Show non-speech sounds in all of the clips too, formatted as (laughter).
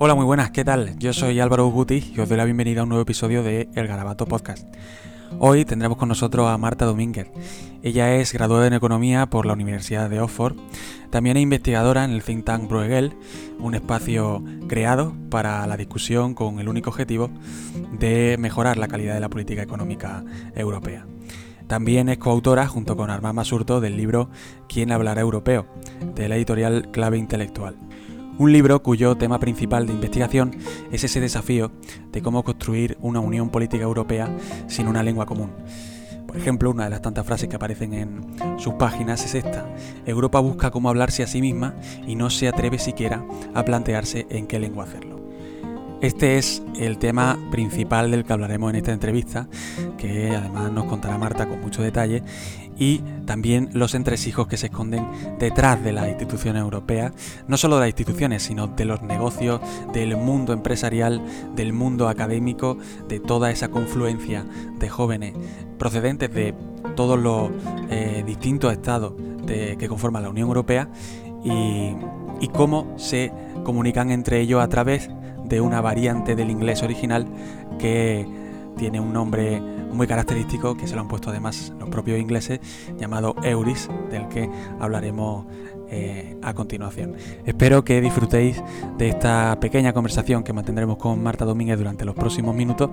Hola, muy buenas, ¿qué tal? Yo soy Álvaro Uguti y os doy la bienvenida a un nuevo episodio de El Garabato Podcast. Hoy tendremos con nosotros a Marta Domínguez. Ella es graduada en Economía por la Universidad de Oxford. También es investigadora en el think tank Bruegel, un espacio creado para la discusión con el único objetivo de mejorar la calidad de la política económica europea. También es coautora, junto con Armand Masurto, del libro ¿Quién hablará europeo?, de la editorial Clave Intelectual. Un libro cuyo tema principal de investigación es ese desafío de cómo construir una unión política europea sin una lengua común. Por ejemplo, una de las tantas frases que aparecen en sus páginas es esta. Europa busca cómo hablarse a sí misma y no se atreve siquiera a plantearse en qué lengua hacerlo. Este es el tema principal del que hablaremos en esta entrevista, que además nos contará Marta con mucho detalle, y también los entresijos que se esconden detrás de las instituciones europeas, no solo de las instituciones, sino de los negocios, del mundo empresarial, del mundo académico, de toda esa confluencia de jóvenes procedentes de todos los eh, distintos estados que conforman la Unión Europea y, y cómo se comunican entre ellos a través de una variante del inglés original que tiene un nombre muy característico que se lo han puesto además los propios ingleses llamado Euris, del que hablaremos eh, a continuación. Espero que disfrutéis de esta pequeña conversación que mantendremos con Marta Domínguez durante los próximos minutos.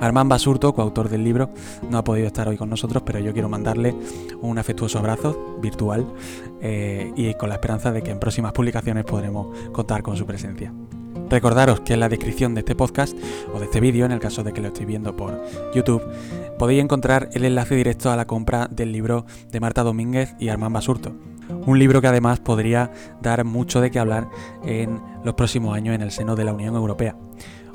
Armand Basurto, coautor del libro, no ha podido estar hoy con nosotros, pero yo quiero mandarle un afectuoso abrazo virtual eh, y con la esperanza de que en próximas publicaciones podremos contar con su presencia. Recordaros que en la descripción de este podcast o de este vídeo, en el caso de que lo estéis viendo por YouTube, podéis encontrar el enlace directo a la compra del libro de Marta Domínguez y Armand Basurto. Un libro que además podría dar mucho de qué hablar en los próximos años en el seno de la Unión Europea.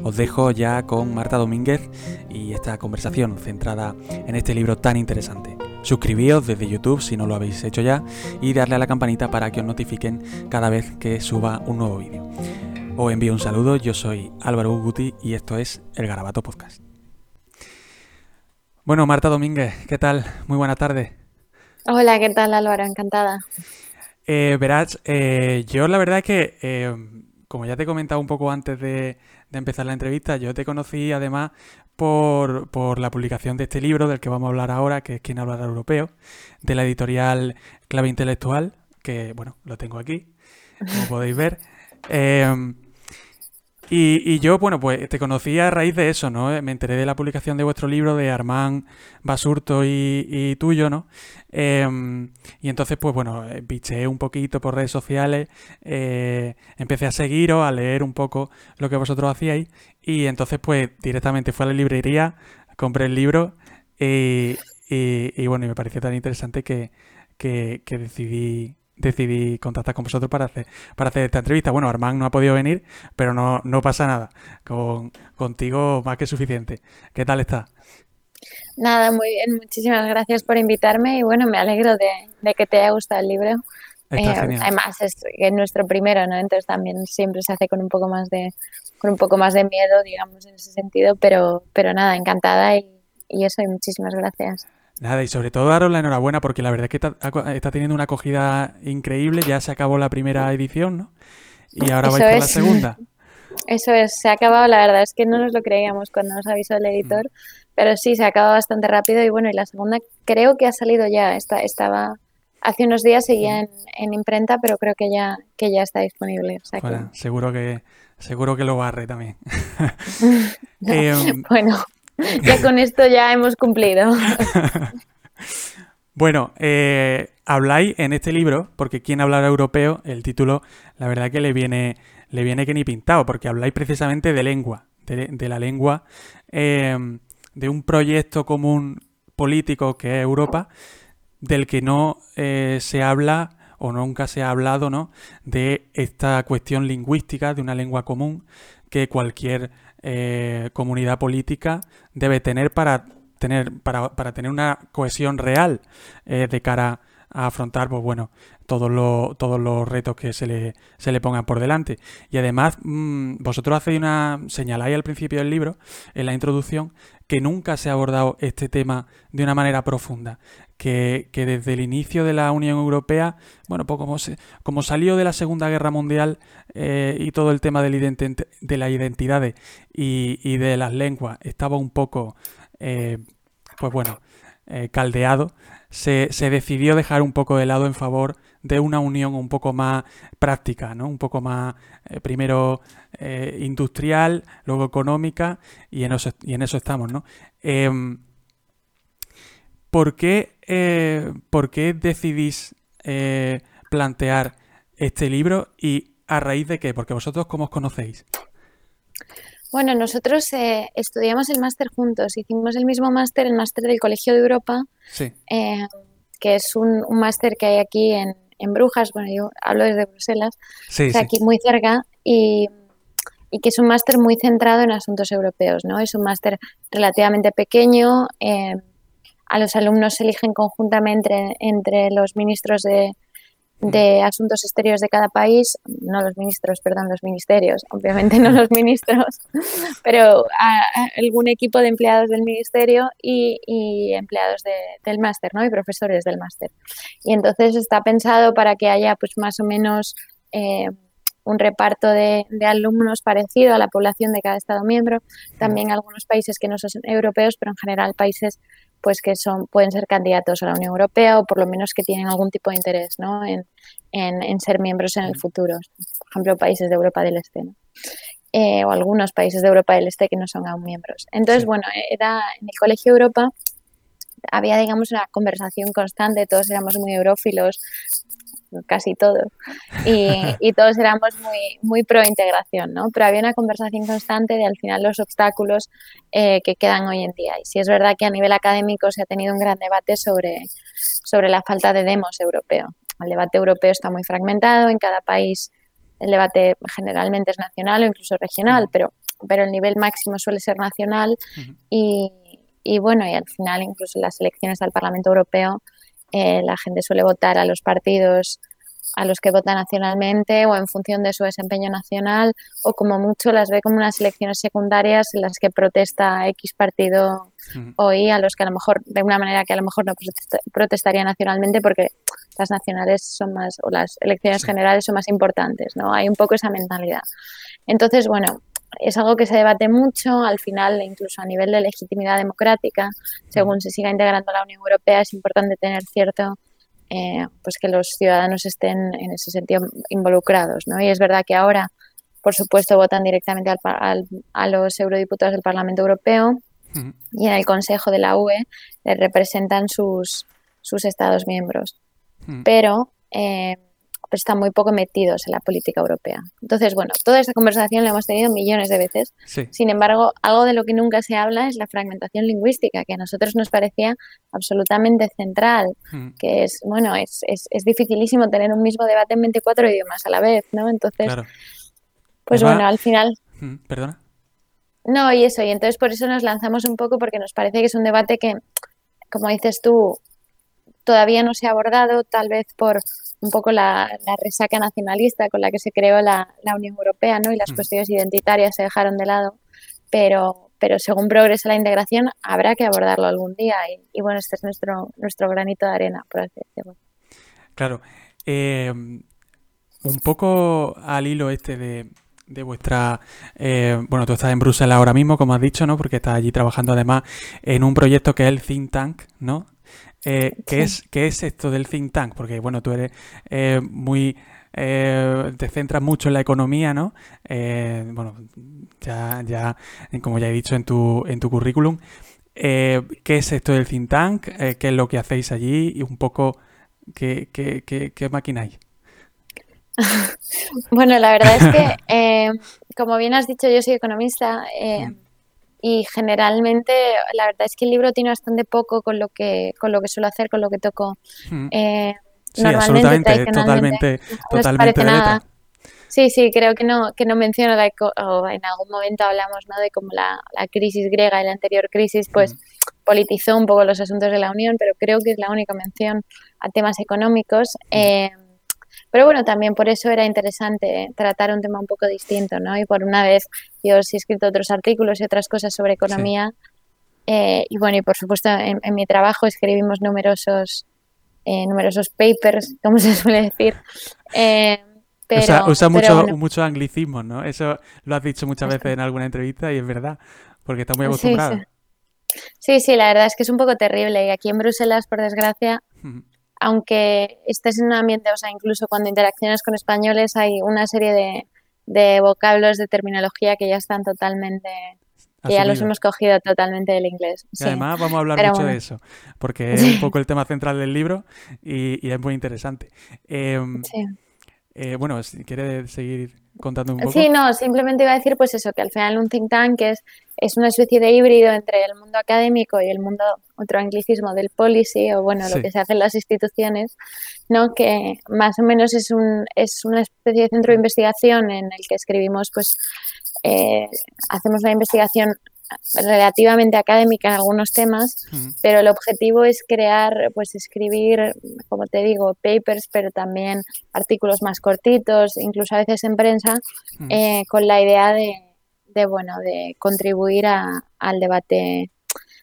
Os dejo ya con Marta Domínguez y esta conversación centrada en este libro tan interesante. Suscribíos desde YouTube si no lo habéis hecho ya y darle a la campanita para que os notifiquen cada vez que suba un nuevo vídeo. Os envío un saludo, yo soy Álvaro Uguti y esto es El Garabato Podcast. Bueno, Marta Domínguez, ¿qué tal? Muy buena tarde. Hola, ¿qué tal Álvaro? Encantada. Eh, verás, eh, yo la verdad es que, eh, como ya te he comentado un poco antes de, empezar la entrevista, yo te conocí además por, por, la publicación de este libro del que vamos a hablar ahora, que es Quién hablará europeo, de la editorial Clave Intelectual, que bueno, lo tengo aquí, como podéis ver. (laughs) Y, yo, bueno, pues te conocí a raíz de eso, ¿no? Me enteré de la publicación de vuestro libro de Armán Basurto y, tuyo, ¿no? Em, y entonces, pues bueno, biché un poquito por redes sociales, eh, empecé a seguiros, a leer un poco lo que vosotros hacíais y entonces, pues directamente fui a la librería, compré el libro y, y bueno, y me pareció tan interesante que, que decidí decidí contactar con vosotros para hacer, para hacer esta entrevista. Bueno, Armand no ha podido venir, pero no, no pasa nada. Con, contigo más que suficiente. ¿Qué tal está? Nada, muy bien. Muchísimas gracias por invitarme y bueno, me alegro de, que te haya gustado el libro. Eh, además, es, nuestro primero, ¿no? Entonces también siempre se hace con un poco más de, con un poco más de miedo, digamos, en ese sentido, pero, pero nada, encantada y, y eso, y muchísimas gracias. Nada, y sobre todo daros la enhorabuena porque la verdad es que está, teniendo una acogida increíble. Ya se acabó la primera edición, ¿no? Y ahora vais por la segunda. (laughs) Eso es, se ha acabado, la verdad es que no nos lo creíamos cuando nos avisó el editor, mm. pero sí, se ha acabado bastante rápido y bueno, y la segunda creo que ha salido ya, está, estaba hace unos días seguía mm. en, imprenta, pero creo que ya, que ya está disponible. bueno, seguro que seguro que lo barre también. (laughs) (laughs) Em, bueno, ya con esto ya hemos cumplido. (laughs) bueno, eh, habláis en este libro, porque quien hablará europeo, el título, la verdad que le viene, le viene que ni pintado, porque habláis precisamente de lengua, de, la lengua, em, de un proyecto común político que es Europa, del que no eh, se habla o nunca se ha hablado, ¿no? De esta cuestión lingüística de una lengua común que cualquier eh, comunidad política debe tener para tener, para, para tener una cohesión real eh, de cara a afrontar, pues bueno, todos los, todos los retos que se le, se le pongan por delante. Y además, mm, vosotros hacéis una, señaláis al principio del libro, en la introducción, que nunca se ha abordado este tema de una manera profunda. Que, desde el inicio de la Unión Europea, bueno, pues como, salió de la Segunda Guerra Mundial eh, y todo el tema de, de las identidades y, y, de las lenguas estaba un poco, eh, pues bueno, eh, caldeado, se, se, decidió dejar un poco de lado en favor de una unión un poco más práctica, ¿no? Un poco más, primero industrial, luego económica, y en eso, y en eso estamos, ¿no? Em, ¿por, qué, eh, ¿Por qué decidís plantear este libro y a raíz de qué? Porque vosotros, ¿cómo os conocéis? Bueno, nosotros estudiamos el máster juntos, hicimos el mismo máster, el máster del Colegio de Europa, que es un máster que hay aquí en, en Brujas, bueno, yo hablo desde Bruselas, aquí muy cerca, y, que es un máster muy centrado en asuntos europeos, ¿no? Es un máster relativamente pequeño, eh, a los alumnos se eligen conjuntamente entre los ministros de, de asuntos exteriores de cada país, no los ministros, perdón, los ministerios, obviamente no los ministros, (laughs) pero algún equipo de empleados del ministerio y, empleados del máster, ¿no? Y profesores del máster. Y entonces está pensado para que haya pues más o menos eh, un reparto de, de, alumnos parecido a la población de cada Estado miembro, también algunos países que no son europeos, pero en general países pues que son, pueden ser candidatos a la Unión Europea o por lo menos que tienen algún tipo de interés ¿no? en, en, ser miembros en el futuro. Por ejemplo, países de Europa del Este. Eh, o algunos países de Europa del Este que no son aún miembros. Entonces, bueno, era en el Colegio Europa había, digamos, una conversación constante, todos éramos muy eurófilos, casi todos, (laughs) y, todos éramos muy, muy pro integración, ¿no? Pero había una conversación constante de al final los obstáculos eh, que quedan hoy en día. Y sí es verdad que a nivel académico se ha tenido un gran debate sobre, sobre la falta de demos europeo. El debate europeo está muy fragmentado, en cada país el debate generalmente es nacional o incluso regional, pero, pero el nivel máximo suele ser nacional y, y bueno, y al final incluso en las elecciones al Parlamento Europeo eh, la gente suele votar a los partidos a los que vota nacionalmente o en función de su desempeño nacional o como mucho las ve como unas elecciones secundarias en las que protesta X partido o Y a los que a lo mejor de una manera que a lo mejor no protestaría nacionalmente porque las nacionales son más o las elecciones generales son más importantes, ¿no? Hay un poco esa mentalidad. Entonces, bueno, es algo que se debate mucho, al final, incluso a nivel de legitimidad democrática, según se siga integrando la Unión Europea, es importante tener cierto, eh, pues que los ciudadanos estén en ese sentido involucrados, ¿no? Y es verdad que ahora, por supuesto, votan directamente al, a los eurodiputados del Parlamento Europeo y en el Consejo de la UE les representan sus, sus Estados miembros. Pero eh, están muy poco metidos en la política europea. Entonces, bueno, toda esta conversación la hemos tenido millones de veces. Sin embargo, algo de lo que nunca se habla es la fragmentación lingüística, que a nosotros nos parecía absolutamente central, hmm. que es, bueno, es, es, es, dificilísimo tener un mismo debate en 24 idiomas a la vez, ¿no? Entonces, pues bueno, al final... Hmm, ¿Perdona? No, y eso, y entonces por eso nos lanzamos un poco, porque nos parece que es un debate que, como dices tú, todavía no se ha abordado, tal vez por un poco la, resaca nacionalista con la que se creó la, Unión Europea, ¿no? Y las mm. cuestiones identitarias se dejaron de lado, pero, pero según progresa la integración habrá que abordarlo algún día y, bueno, este es nuestro, nuestro granito de arena, por así decirlo. Claro. Eh, un poco al hilo este de, de vuestra... Eh, bueno, tú estás en Bruselas ahora mismo, como has dicho, ¿no? Porque estás allí trabajando además en un proyecto que es el Think Tank, ¿no? Eh, ¿qué, es, ¿Qué es esto del think tank? Porque, bueno, tú eres eh, muy... Eh, te centras mucho en la economía, ¿no? bueno, ya, ya, como ya he dicho en tu, en tu currículum, ¿qué es esto del think tank? ¿Qué es lo que hacéis allí? Y un poco, ¿qué, qué, qué, qué maquináis? (laughs) bueno, la verdad es que, como bien has dicho, yo soy economista. Y generalmente la verdad es que el libro tiene bastante poco con lo que con lo que suelo hacer con lo que toco hmm. eh, sí, absolutamente totalmente totalmente nada. sí sí creo que no que no menciono o en algún momento hablamos ¿no? de cómo la, la crisis griega y la anterior crisis pues politizó un poco los asuntos de la unión pero creo que es la única mención a temas económicos. Eh, pero bueno, también por eso era interesante tratar un tema un poco distinto, ¿no? Y por una vez yo sí he escrito otros artículos y otras cosas sobre economía. Eh, y bueno, y por supuesto en, mi trabajo escribimos numerosos, eh, numerosos papers, como se suele decir. Eh, pero, usa, mucho, mucho anglicismo, ¿no? Eso lo has dicho muchas veces en alguna entrevista y es verdad, porque está muy acostumbrado. Sí, sí. la verdad es que es un poco terrible. Y aquí en Bruselas, por desgracia, aunque estés en un ambiente, o sea, incluso cuando interaccionas con españoles, hay una serie de, de vocablos, de terminología que ya están totalmente que ya los hemos cogido totalmente del inglés. Y además vamos a hablar mucho de eso, porque es (laughs) un poco el tema central del libro y, es muy interesante. Em, sí. Eh, bueno, si quieres seguir contando un poco. Sí, no, simplemente iba a decir pues eso, que al final un think tank es, es una especie de híbrido entre el mundo académico y el mundo, otro anglicismo del policy, o bueno, lo que se hace en las instituciones, ¿no? que más o menos es, un, es una especie de centro de investigación en el que escribimos, pues eh, hacemos la investigación relativamente académica en algunos temas, pero el objetivo es crear, pues escribir, como te digo, papers, pero también artículos más cortitos, incluso a veces en prensa, eh, con la idea de, bueno, de contribuir al debate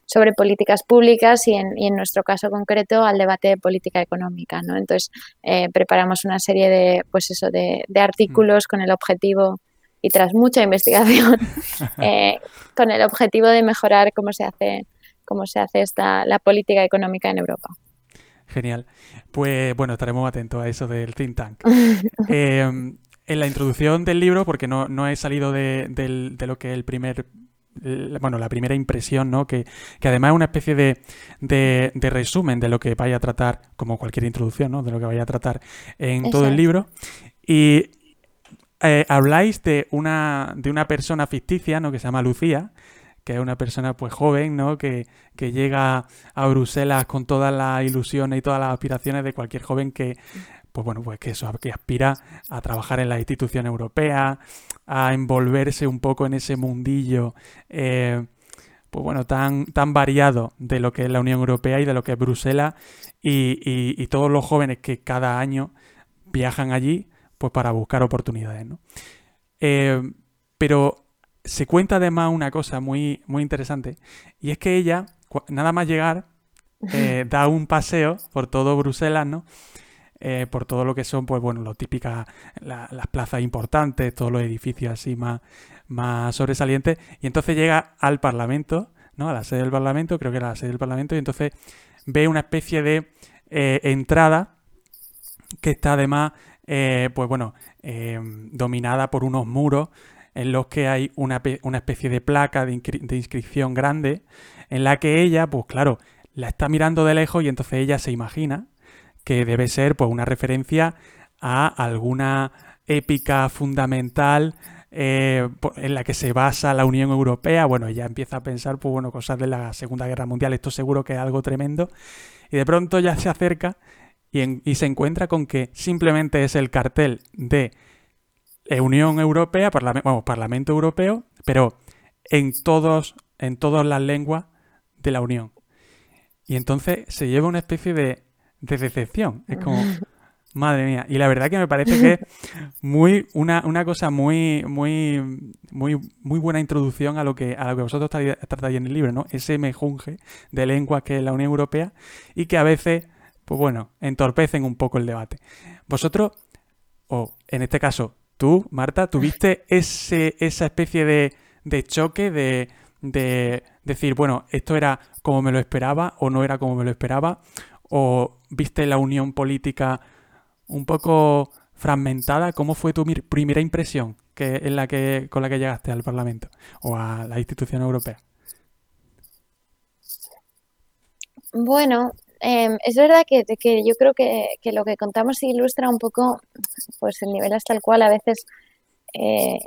sobre políticas públicas y en, y en, nuestro caso concreto al debate de política económica, ¿no? Entonces eh, preparamos una serie de, pues eso, de, de artículos con el objetivo y tras mucha investigación (laughs) eh, con el objetivo de mejorar cómo se hace, cómo se hace esta, la política económica en Europa. Genial. Pues bueno, estaremos atentos a eso del think tank. (laughs) Em, en la introducción del libro, porque no, no he salido de, lo que es el primer bueno, la primera impresión, ¿no? Que, además es una especie de, de, resumen de lo que vaya a tratar, como cualquier introducción, ¿no? De lo que vaya a tratar en todo el libro. Y eh, habláis de una, de una persona ficticia, ¿no? Que se llama Lucía, que es una persona pues joven, ¿no? Que, llega a Bruselas con todas las ilusiones y todas las aspiraciones de cualquier joven que, pues bueno, pues que eso, que aspira a trabajar en la institución europea, a envolverse un poco en ese mundillo, eh, pues bueno, tan, tan variado de lo que es la Unión Europea y de lo que es Bruselas y, y todos los jóvenes que cada año viajan allí pues para buscar oportunidades, ¿no? Eh, pero se cuenta además una cosa muy, muy interesante y es que ella, nada más llegar, eh, (laughs) da un paseo por todo Bruselas, ¿no? Eh, por todo lo que son, pues bueno, lo típicas, las plazas importantes, todos los edificios así más, más sobresalientes, y entonces llega al Parlamento, ¿no? A la sede del Parlamento, creo que era la sede del Parlamento, y entonces ve una especie de entrada que está además eh, pues bueno, eh, dominada por unos muros en los que hay una, especie de placa de, inscripción grande en la que ella, pues claro, la está mirando de lejos y entonces ella se imagina que debe ser pues una referencia a alguna épica fundamental eh, en la que se basa la Unión Europea. Bueno, ella empieza a pensar, pues bueno, cosas de la Segunda Guerra Mundial, esto seguro que es algo tremendo. Y de pronto ya se acerca y, se encuentra con que simplemente es el cartel de Unión Europea, Parlamento Europeo, pero en todos, en todas las lenguas de la Unión. Y entonces se lleva una especie de, decepción. Es como, (laughs) madre mía. Y la verdad que me parece que es muy, una, cosa muy, muy, muy, muy buena introducción a lo que, a lo que vosotros tratáis en el libro, ¿no? Ese mejunje de lenguas que es la Unión Europea y que a veces pues bueno, entorpecen un poco el debate. Vosotros, o en este caso tú, Marta, tuviste ese, esa especie de, de choque de, de, decir, bueno, esto era como me lo esperaba o no era como me lo esperaba, o viste la unión política un poco fragmentada. ¿Cómo fue tu primera impresión que, en la que, con la que llegaste al Parlamento o a la institución europea? Bueno, Em, es verdad que, que yo creo que, que, lo que contamos ilustra un poco pues el nivel hasta el cual a veces eh,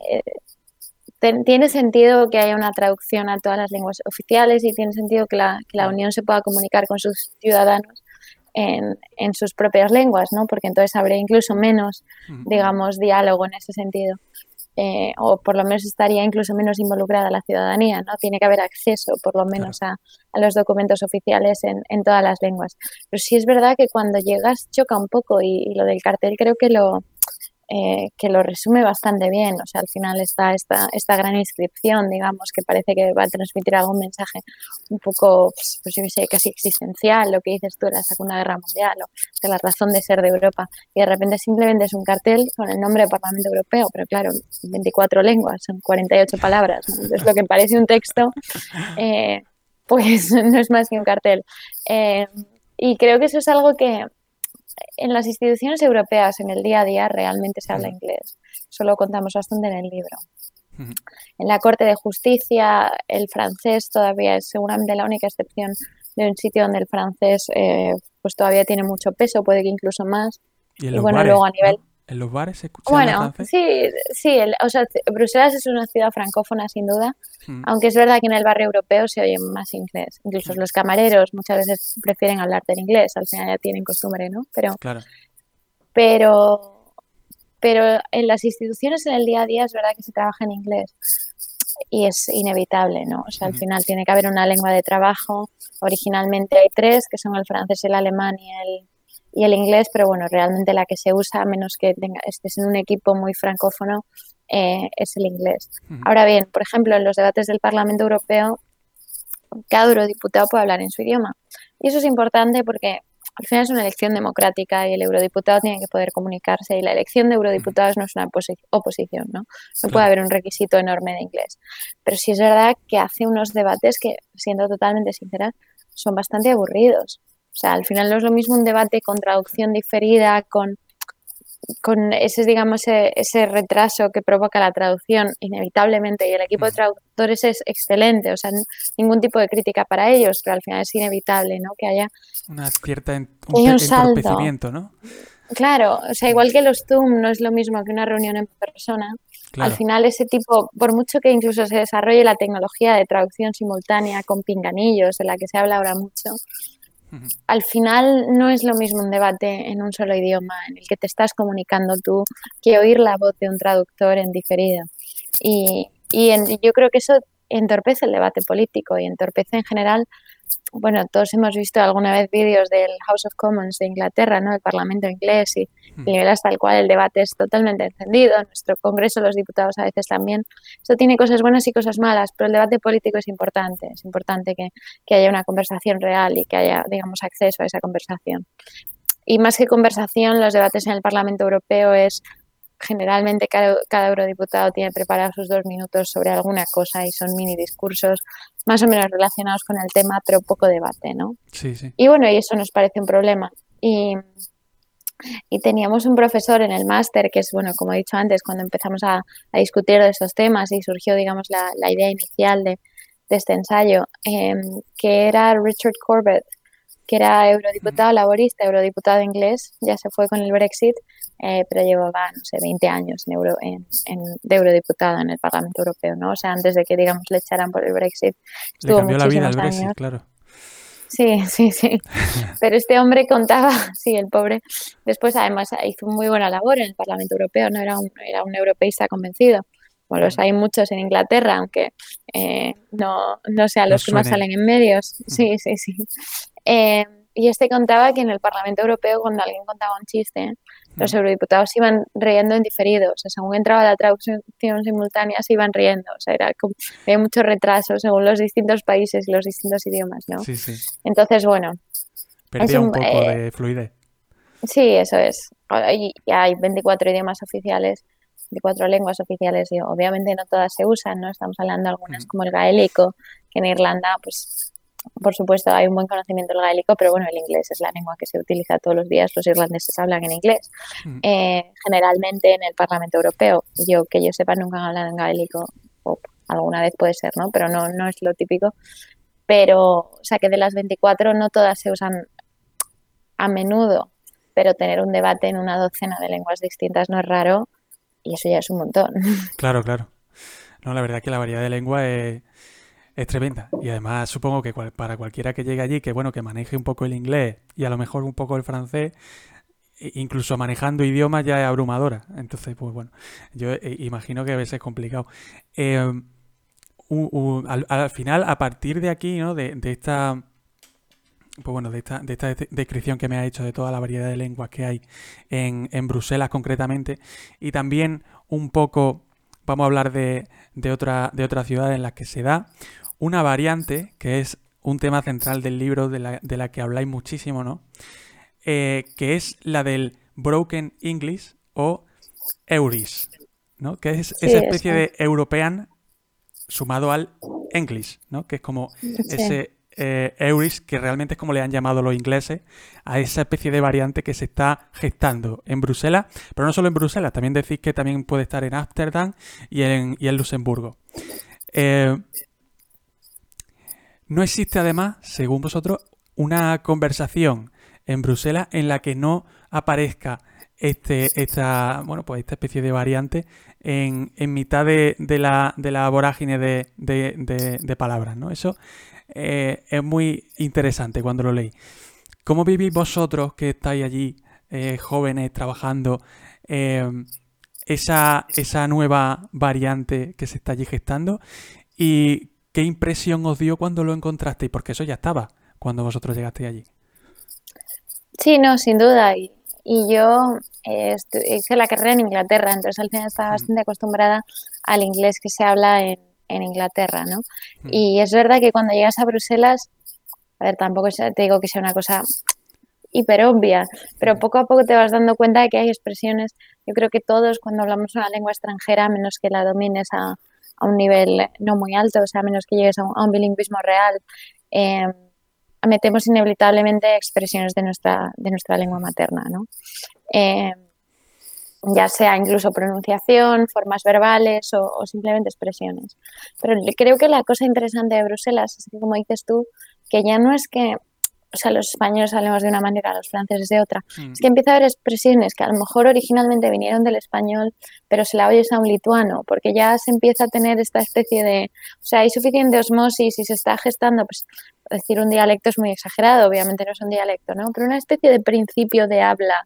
tiene sentido que haya una traducción a todas las lenguas oficiales y tiene sentido que la, que la Unión se pueda comunicar con sus ciudadanos en, en, sus propias lenguas, ¿no? porque entonces habría incluso menos, digamos, diálogo en ese sentido. Eh, o por lo menos estaría incluso menos involucrada la ciudadanía, ¿no? Tiene que haber acceso, por lo menos, a, los documentos oficiales en, en, todas las lenguas. Pero sí es verdad que cuando llegas choca un poco y lo del cartel creo que lo, eh, que lo resume bastante bien. O sea, al final está esta, esta gran inscripción, digamos, que parece que va a transmitir algún mensaje un poco, pues, pues yo sé, casi existencial, lo que dices tú la Segunda Guerra Mundial o de la razón de ser de Europa. Y de repente simplemente es un cartel con el nombre del Parlamento Europeo, pero claro, 24 lenguas, son 48 palabras. Es lo que parece un texto, (laughs) eh, pues (laughs) no es más que un cartel. Eh, y creo que eso es algo que, en las instituciones europeas, en el día a día, realmente se habla inglés. Solo contamos bastante en el libro. En la Corte de Justicia, el francés todavía es seguramente la única excepción de un sitio donde el francés eh, pues todavía tiene mucho peso, puede que incluso más. Y, bueno, luego a nivel... ¿En los bares se escucha Bueno, sí, sí, o sea, Bruselas es una ciudad francófona sin duda, mm. aunque es verdad que en el barrio europeo se oye más inglés. Incluso los camareros muchas veces prefieren hablar del inglés, al final ya tienen costumbre, ¿no? Pero, claro. pero, pero en las instituciones en el día a día es verdad que se trabaja en inglés y es inevitable, ¿no? O sea, al final tiene que haber una lengua de trabajo. Originalmente hay tres, que son el francés, el alemán y el, y el inglés, pero bueno, realmente la que se usa, a menos que tenga, estés en un equipo muy francófono, eh, es el inglés. Ahora bien, por ejemplo, en los debates del Parlamento Europeo, cada eurodiputado puede hablar en su idioma. Y eso es importante porque al final es una elección democrática y el eurodiputado tiene que poder comunicarse y la elección de eurodiputados no es una oposición, ¿no? No puede haber un requisito enorme de inglés. Pero sí es verdad que hace unos debates que, siendo totalmente sincera, son bastante aburridos. O sea, al final no es lo mismo un debate con traducción diferida, con, con ese, digamos, ese, retraso que provoca la traducción inevitablemente y el equipo de traductores es excelente, o sea, ningún tipo de crítica para ellos, pero al final es inevitable, ¿no? Que haya una cierta un, entorpecimiento, ¿no? Claro, o sea, igual que los Zoom no es lo mismo que una reunión en persona. Al final ese tipo, por mucho que incluso se desarrolle la tecnología de traducción simultánea con pinganillos, de la que se habla ahora mucho, al final no es lo mismo un debate en un solo idioma en el que te estás comunicando tú que oír la voz de un traductor en diferido. Y, yo creo que eso entorpece el debate político y entorpece en general bueno, todos hemos visto alguna vez vídeos del House of Commons de Inglaterra, ¿no? El Parlamento inglés y el nivel hasta el cual el debate es totalmente encendido. Nuestro Congreso, los diputados a veces también. Esto tiene cosas buenas y cosas malas, pero el debate político es importante. Es importante que, que haya una conversación real y que haya, digamos, acceso a esa conversación. Y más que conversación, los debates en el Parlamento Europeo es generalmente cada, eurodiputado tiene preparados sus dos minutos sobre alguna cosa y son mini discursos más o menos relacionados con el tema, pero poco debate, ¿no? Sí, sí. Y bueno, y eso nos parece un problema. Y, y teníamos un profesor en el máster, que es, bueno, como he dicho antes, cuando empezamos a, discutir de estos temas y surgió, digamos, la, la idea inicial de, de este ensayo, em, que era Richard Corbett, que era eurodiputado laborista, eurodiputado inglés, ya se fue con el Brexit, eh, pero llevaba, no sé, 20 años en en, de eurodiputado en el Parlamento Europeo, ¿no? O sea, antes de que, digamos, le echaran por el Brexit. Le cambió la vida el Brexit, claro. Sí, sí, sí. (laughs) Pero este hombre contaba, (laughs) sí, el pobre. Después, además, hizo muy buena labor en el Parlamento Europeo, no era un, era un europeísta convencido. Bueno, los hay muchos en Inglaterra, aunque eh, no, no sean los que más salen en medios. Sí, sí, sí. Eh, y este contaba que en el Parlamento Europeo, cuando alguien contaba un chiste, los eurodiputados iban riendo en diferido. O sea, según entraba la traducción simultánea, se iban riendo. O sea, era como, había mucho retraso según los distintos países y los distintos idiomas, ¿no? Sí, sí. Entonces, bueno. Perdía un, poco eh, de fluidez. Sí, eso es. Y hay 24 idiomas oficiales, 24 lenguas oficiales, y obviamente no todas se usan, ¿no? Estamos hablando de algunas como el gaélico, que en Irlanda, pues por supuesto, hay un buen conocimiento del gaélico, pero bueno, el inglés es la lengua que se utiliza todos los días. Los irlandeses hablan en inglés. Mm. Eh, generalmente en el Parlamento Europeo, yo que yo sepa, nunca han hablado en gaélico, o alguna vez puede ser, ¿no? Pero no, no es lo típico. Pero, o sea, que de las 24 no todas se usan a menudo, pero tener un debate en una docena de lenguas distintas no es raro y eso ya es un montón. Claro, claro. No, la verdad que la variedad de lengua es es tremenda. Y además supongo que para cualquiera que llegue allí, que bueno, que maneje un poco el inglés y a lo mejor un poco el francés, incluso manejando idiomas ya es abrumadora. Entonces, pues bueno, yo eh, imagino que a veces es complicado. Em, al, final, a partir de aquí, ¿no? De, esta. Pues bueno, de esta, de esta descripción que me ha hecho de toda la variedad de lenguas que hay en, Bruselas concretamente, y también un poco vamos a hablar de, de, otra, de otra ciudad en la que se da una variante que es un tema central del libro de la, de la que habláis muchísimo, ¿no? Eh, que es la del Broken English o Euris, ¿no? Que es esa especie de European sumado al English, ¿no? Que es como ese eh, Euris que realmente es como le han llamado los ingleses a esa especie de variante que se está gestando en Bruselas, pero no solo en Bruselas, también decís que también puede estar en Ámsterdam y en, y en Luxemburgo. Eh, no existe además, según vosotros, una conversación en Bruselas en la que no aparezca este, pues esta especie de variante en, mitad de, la, vorágine de, palabras, ¿no? Eso eh, es muy interesante cuando lo leí. ¿Cómo vivís vosotros que estáis allí, eh, jóvenes, trabajando, esa, esa nueva variante que se está allí gestando? ¿Y qué impresión os dio cuando lo encontrasteis? Porque eso ya estaba cuando vosotros llegasteis allí. Sí, no, sin duda. Y, yo eh, hice la carrera en Inglaterra, entonces al final estaba bastante acostumbrada al inglés que se habla en, Inglaterra, ¿no? Y es verdad que cuando llegas a Bruselas, a ver, tampoco te digo que sea una cosa hiper obvia, pero poco a poco te vas dando cuenta de que hay expresiones, yo creo que todos cuando hablamos una lengua extranjera, menos que la domines a, un nivel no muy alto, o sea, menos que llegues a un, bilingüismo real, eh, metemos inevitablemente expresiones de nuestra, de nuestra lengua materna, ¿no? Eh, ya sea incluso pronunciación, formas verbales o, simplemente expresiones. Pero creo que la cosa interesante de Bruselas es que, como dices tú, que ya no es que o sea, los españoles hablemos de una manera, los franceses de otra. Mm. Es que empieza a haber expresiones que a lo mejor originalmente vinieron del español, pero se la oyes a un lituano, porque ya se empieza a tener esta especie de, o sea, hay suficiente osmosis y se está gestando, pues decir un dialecto es muy exagerado, obviamente no es un dialecto, ¿no? Pero una especie de principio de habla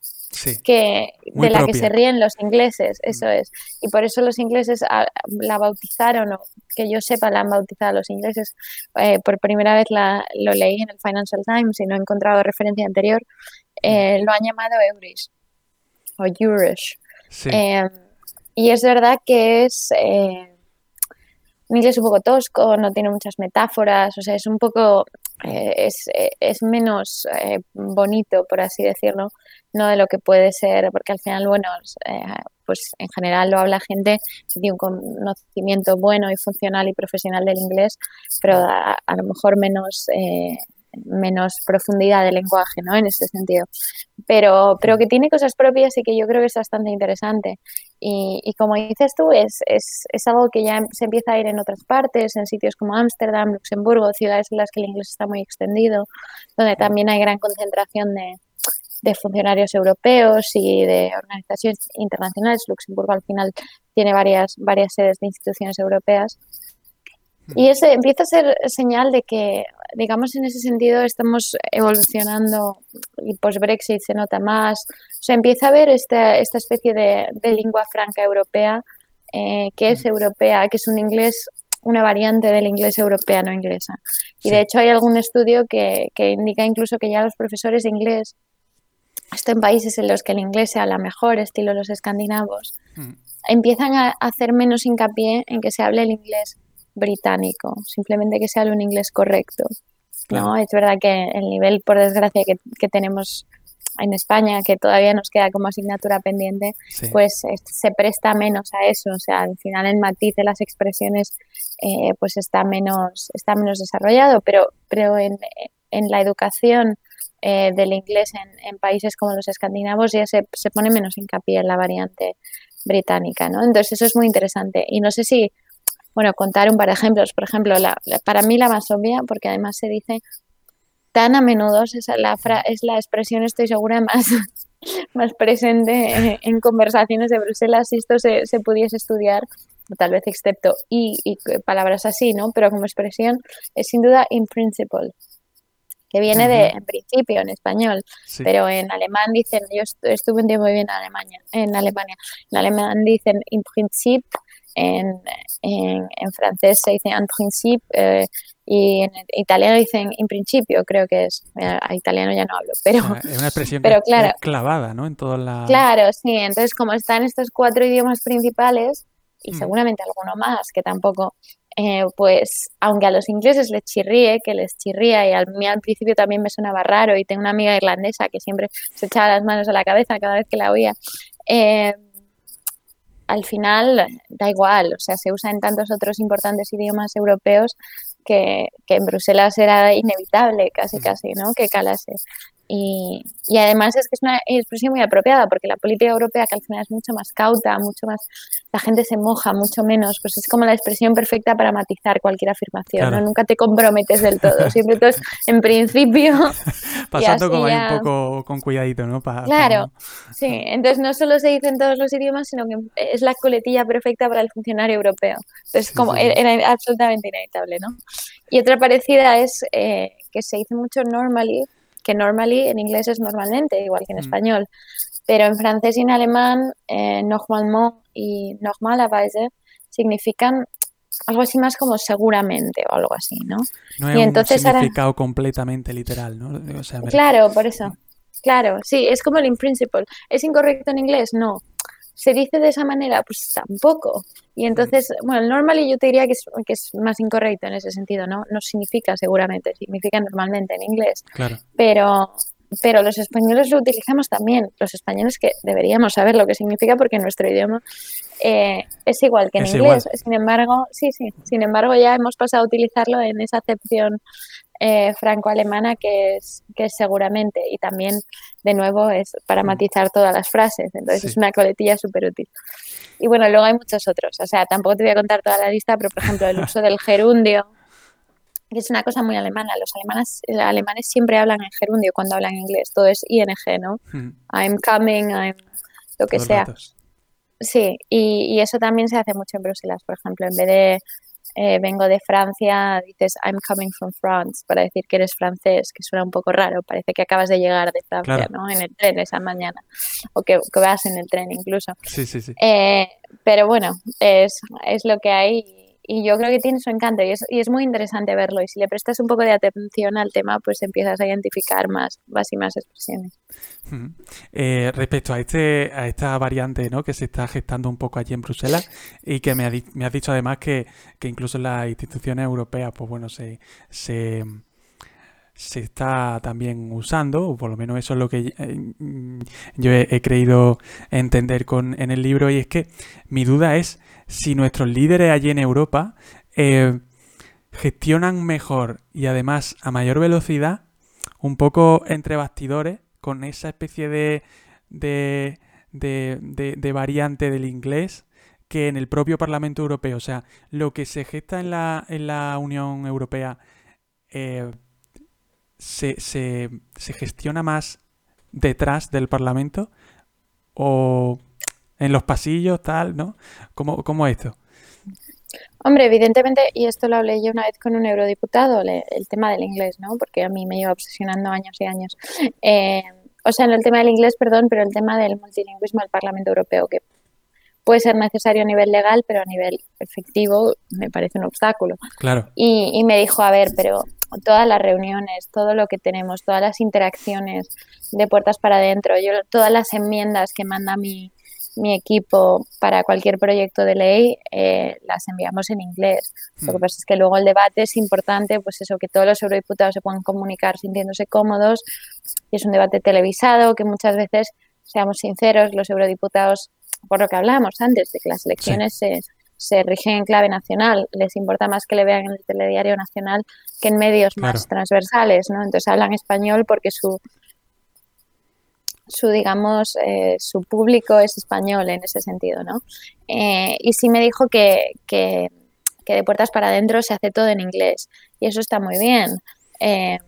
que, de la que se ríen los ingleses, eso mm. es. Y por eso los ingleses la bautizaron, o que yo sepa, la han bautizado los ingleses. Eh, por primera vez la, lo leí en el Financial Times y no he encontrado referencia anterior. Eh, mm. lo han llamado Euris o Eurish. Eh, y es verdad que es un inglés un poco tosco, no tiene muchas metáforas, o sea, es un poco, eh, es, eh, es, menos eh, bonito, por así decirlo, no de lo que puede ser, porque al final, bueno, pues en general lo habla gente que tiene un conocimiento bueno y funcional y profesional del inglés, pero a, a lo mejor menos menos profundidad de lenguaje, ¿no? En ese sentido. Pero, pero que tiene cosas propias y que yo creo que es bastante interesante. Y, como dices tú, es, es, es, algo que ya se empieza a ir en otras partes, en sitios como Ámsterdam, Luxemburgo, ciudades en las que el inglés está muy extendido, donde también hay gran concentración de, de funcionarios europeos y de organizaciones internacionales. Luxemburgo al final tiene varias, varias sedes de instituciones europeas. Y ese empieza a ser señal de que, digamos, en ese sentido estamos evolucionando y post-Brexit se nota más. O sea, empieza a haber esta, esta especie de, lengua franca europea, eh, que es europea, que es un inglés, una variante del inglés europea, no inglesa. Y de hecho hay algún estudio que, que indica incluso que ya los profesores de inglés, esto en países en los que el inglés sea la mejor, estilo los escandinavos, mm. empiezan a hacer menos hincapié en que se hable el inglés británico, simplemente que sea un inglés correcto. ¿no? Es verdad que el nivel, por desgracia, que, tenemos en España, que todavía nos queda como asignatura pendiente, pues se presta menos a eso. O sea, al final el matiz de las expresiones eh, pues está menos, está menos desarrollado, pero, pero en, la educación eh, del inglés en, países como los escandinavos ya se, se pone menos hincapié en la variante británica, ¿no? Entonces eso es muy interesante. Y no sé si bueno, contar un par de ejemplos. Por ejemplo, la, para mí la más obvia, porque además se dice tan a menudo, es la, es la expresión, estoy segura, (laughs) más, más presente en conversaciones de Bruselas si esto se, se pudiese estudiar, tal vez excepto y, y, palabras así, ¿no? Pero como expresión es sin duda in principle, que viene de, en principio, en español, pero en alemán dicen, yo estuve un tiempo viviendo en Alemania, en Alemania, en alemán dicen in principe, en, en, francés se dice en principe, eh, y en italiano dicen in principio, creo que es. Eh, a italiano ya no hablo, pero. es una expresión pero, claro, clavada, ¿no? En todas las. Claro, sí. Entonces, como están estos cuatro idiomas principales, y mm. seguramente alguno más que tampoco, eh, pues, aunque a los ingleses les chirríe, que les chirría, y a mí al principio también me sonaba raro, y tengo una amiga irlandesa que siempre se echaba las manos a la cabeza cada vez que la oía. Eh, al final da igual, o sea, se usa en tantos otros importantes idiomas europeos que, que en Bruselas era inevitable casi casi, ¿no? Que calase. Y, y, además es que es una expresión muy apropiada porque la política europea que al final es mucho más cauta, mucho más, la gente se moja mucho menos, pues es como la expresión perfecta para matizar cualquier afirmación, ¿no? Nunca te comprometes del todo, (laughs) siempre tú en principio... (laughs) Pasando como ahí un poco con cuidadito, ¿no? claro, sí, entonces no solo se dice en todos los idiomas, sino que es la coletilla perfecta para el funcionario europeo. Entonces, como Era, absolutamente inevitable, ¿no? Y otra parecida es eh, que se dice mucho normally, que normally en inglés es normalmente, igual que en mm. español. Pero en francés y en alemán, eh, normalement y normalerweise significan algo así más como seguramente o algo así, ¿no? No es y entonces un significado completamente literal, ¿no? Claro, por eso. Claro, sí, es como el in principle. ¿Es incorrecto en inglés? No. ¿Se dice de esa manera? Pues tampoco. Y entonces, bueno, el normally yo te diría que es, que es más incorrecto en ese sentido, ¿no? No significa seguramente, significa normalmente en inglés. Claro. Pero, pero los españoles lo utilizamos también. Los españoles que deberíamos saber lo que significa porque nuestro idioma eh, es igual que en inglés. Sin embargo, sí, sí. Sin embargo, ya hemos pasado a utilizarlo en esa acepción eh, franco-alemana que es, que es seguramente y también, de nuevo, es para mm. matizar todas las frases. Entonces es una coletilla súper útil. Y bueno, luego hay muchos otros. O sea, tampoco te voy a contar toda la lista, pero por ejemplo, el (laughs) uso del gerundio, que es una cosa muy alemana. Los alemanes, alemanes siempre hablan en gerundio cuando hablan inglés. Todo es ing, ¿no? Mm. I'm coming, I'm lo que sea. Sí, y, y, eso también se hace mucho en Bruselas, por ejemplo, en vez de eh, vengo de Francia, dices I'm coming from France para decir que eres francés, que suena un poco raro, parece que acabas de llegar de Francia, ¿no? En el tren esa mañana, o que, vas en el tren incluso. Sí, sí, sí. Eh, pero bueno, es, es lo que hay y yo creo que tiene su encanto y es, y es, muy interesante verlo. Y si le prestas un poco de atención al tema, pues empiezas a identificar más, más y más expresiones. Eh, respecto a este a esta variante ¿no? que se está gestando un poco allí en Bruselas y que me, me has dicho además que, que, incluso las instituciones europeas, pues bueno, se, se, se está también usando, o por lo menos eso es lo que eh, yo he, creído entender con, en el libro, y es que mi duda es si nuestros líderes allí en Europa eh, gestionan mejor y además a mayor velocidad, un poco entre bastidores, con esa especie de, de, de, variante del inglés que en el propio Parlamento Europeo. O sea, lo que se gesta en la, en la Unión Europea eh, se, se, se gestiona más detrás del Parlamento o en los pasillos, tal, ¿no? ¿Cómo, cómo esto? Hombre, evidentemente, y esto lo hablé yo una vez con un eurodiputado, el tema del inglés, ¿no? Porque a mí me lleva obsesionando años y años. Eh, o sea, no el tema del inglés, perdón, pero el tema del multilingüismo del Parlamento Europeo, que puede ser necesario a nivel legal, pero a nivel efectivo me parece un obstáculo. Claro. Y, y me dijo, a ver, pero todas las reuniones, todo lo que tenemos, todas las interacciones de puertas para adentro, yo todas las enmiendas que manda mi, mi equipo para cualquier proyecto de ley eh, las enviamos en inglés. Lo que hmm. pasa es que luego el debate es importante, pues eso, que todos los eurodiputados se puedan comunicar sintiéndose cómodos. Y es un debate televisado que muchas veces, seamos sinceros, los eurodiputados, por lo que hablábamos antes, de que las elecciones se, se, rigen en clave nacional, les importa más que le vean en el telediario nacional que en medios más transversales, ¿no? Entonces hablan español porque su su, digamos, eh, su público es español en ese sentido, ¿no? Eh, y sí me dijo que, que, de puertas para adentro se hace todo en inglés y eso está muy bien. Eh,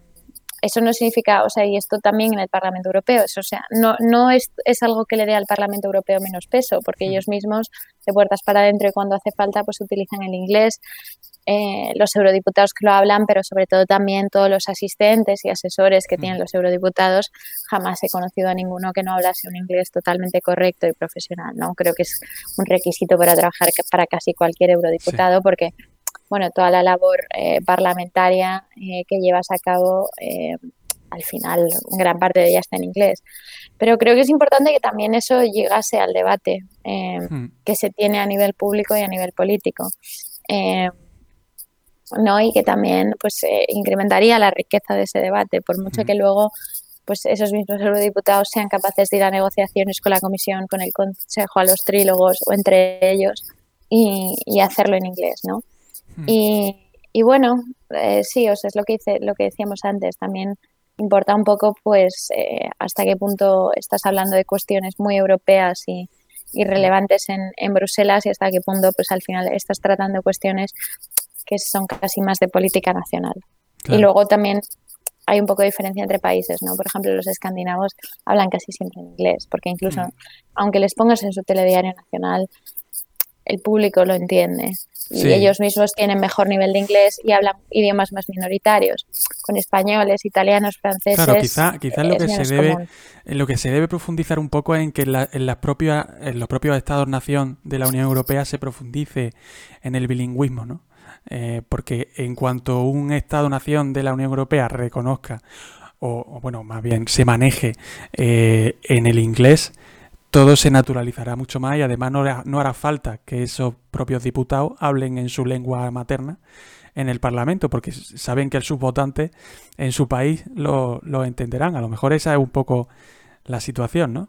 eso no significa, o sea, y esto también en el Parlamento Europeo, eso, o sea, no, no es, es algo que le dé al Parlamento Europeo menos peso, porque ellos mismos, de puertas para adentro y cuando hace falta, pues utilizan el inglés, eh, los eurodiputados que lo hablan, pero sobre todo también todos los asistentes y asesores que tienen los eurodiputados. Jamás he conocido a ninguno que no hablase un inglés totalmente correcto y profesional. ¿no? Creo que es un requisito para trabajar para casi cualquier eurodiputado porque bueno, toda la labor eh, parlamentaria eh, que llevas a cabo, eh, al final, gran parte de ella está en inglés. Pero creo que es importante que también eso llegase al debate hmm. que se tiene a nivel público y a nivel político. ¿no? Y que también pues, incrementaría la riqueza de ese debate, por mucho hmm. que luego pues esos mismos eurodiputados sean capaces de ir a negociaciones con la Comisión, con el Consejo, a los trílogos o entre ellos y, y hacerlo en inglés, ¿no? Hmm. Y, bueno, eh, sí, o sea, es lo que, hice, lo que decíamos antes, también importa un poco pues eh, hasta qué punto estás hablando de cuestiones muy europeas y, relevantes en, en, Bruselas y hasta qué punto pues al final estás tratando cuestiones que son casi más de política nacional. Y luego también hay un poco de diferencia entre países, ¿no? Por ejemplo, los escandinavos hablan casi siempre en inglés, porque incluso hmm. aunque les pongas en su telediario nacional, el público lo entiende y ellos mismos tienen mejor nivel de inglés y hablan idiomas más minoritarios, con españoles, italianos, franceses. Claro, quizá, quizá lo que se debe, en lo que se debe profundizar un poco es en que en, las propias, en los propios estados-nación de la Unión Europea se profundice en el bilingüismo, ¿no? Eh, porque en cuanto un Estado-nación de la Unión Europea reconozca, o, bueno, más bien se maneje eh, en el inglés, todo se naturalizará mucho más y además no hará, no hará falta que esos propios diputados hablen en su lengua materna en el Parlamento, porque saben que sus votantes en su país lo, lo entenderán. A lo mejor esa es un poco la situación, ¿no?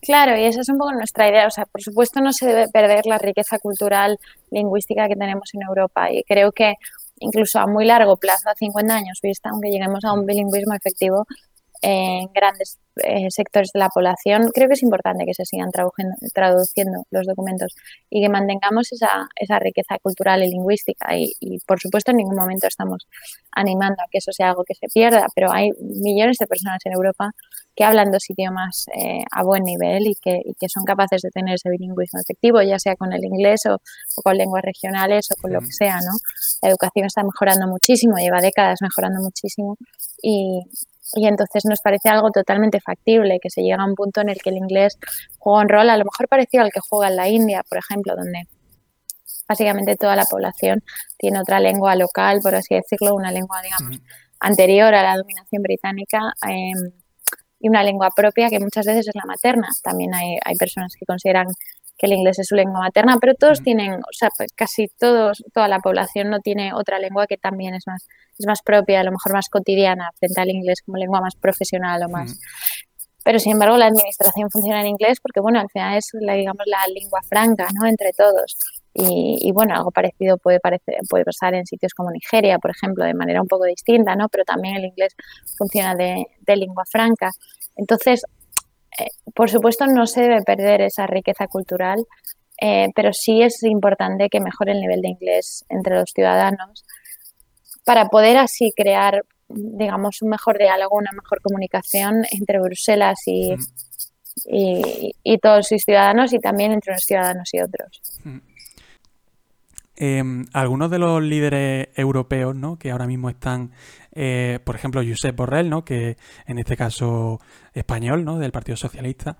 Claro, y esa es un poco nuestra idea. O sea, por supuesto no se debe perder la riqueza cultural lingüística que tenemos en Europa y creo que incluso a muy largo plazo, a 50 años vista, aunque lleguemos a un bilingüismo efectivo, en grandes eh, sectores de la población, creo que es importante que se sigan traduciendo los documentos y que mantengamos esa, esa riqueza cultural y lingüística. Y, por supuesto, en ningún momento estamos animando a que eso sea algo que se pierda, pero hay millones de personas en Europa que hablan dos idiomas eh, a buen nivel y que, que, son capaces de tener ese bilingüismo efectivo, ya sea con el inglés o, o con lenguas regionales o con lo que sea. ¿no? La educación está mejorando muchísimo, lleva décadas mejorando muchísimo y, y entonces nos parece algo totalmente factible, que se llega a un punto en el que el inglés juega un rol a lo mejor parecido al que juega en la India, por ejemplo, donde básicamente toda la población tiene otra lengua local, por así decirlo, una lengua, digamos, anterior a la dominación británica em, y una lengua propia que muchas veces es la materna. También hay, hay personas que consideran que el inglés es su lengua materna, pero todos tienen, o sea, pues casi todos, toda la población no tiene otra lengua que también es más, es más propia, a lo mejor más cotidiana, frente al inglés como lengua más profesional o más. Pero sin embargo la administración funciona en inglés porque, bueno, al final es, la, digamos, la lengua franca, ¿no? Entre todos. Y, bueno, algo parecido puede, parecer, puede pasar en sitios como Nigeria, por ejemplo, de manera un poco distinta, ¿no? Pero también el inglés funciona de, de lengua franca. Entonces, por supuesto, no se debe perder esa riqueza cultural, eh, pero sí es importante que mejore el nivel de inglés entre los ciudadanos para poder así crear, digamos, un mejor diálogo, una mejor comunicación entre Bruselas y, y, todos sus ciudadanos y también entre unos ciudadanos y otros. Em, algunos de los líderes europeos ¿no? que ahora mismo están eh, por ejemplo, Josep Borrell, ¿no? que en este caso español, ¿no? del Partido Socialista,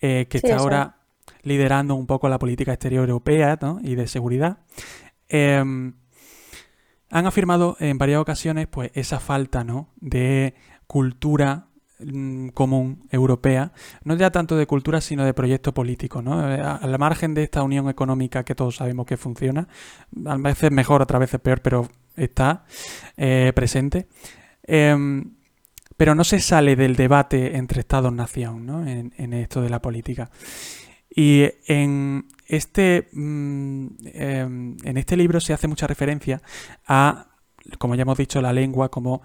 eh, que está ahora liderando un poco la política exterior europea y de seguridad. Em, han afirmado en varias ocasiones pues, esa falta ¿no? de cultura común europea, no ya tanto de cultura, sino de proyecto político. ¿no? Eh, a la margen de esta unión económica que todos sabemos que funciona, a veces mejor, otras veces peor, pero está eh, presente. Em, pero no se sale del debate entre Estados-nación ¿no? en, esto de la política. Y en este, mm, em, en este libro se hace mucha referencia a, como ya hemos dicho, la lengua como,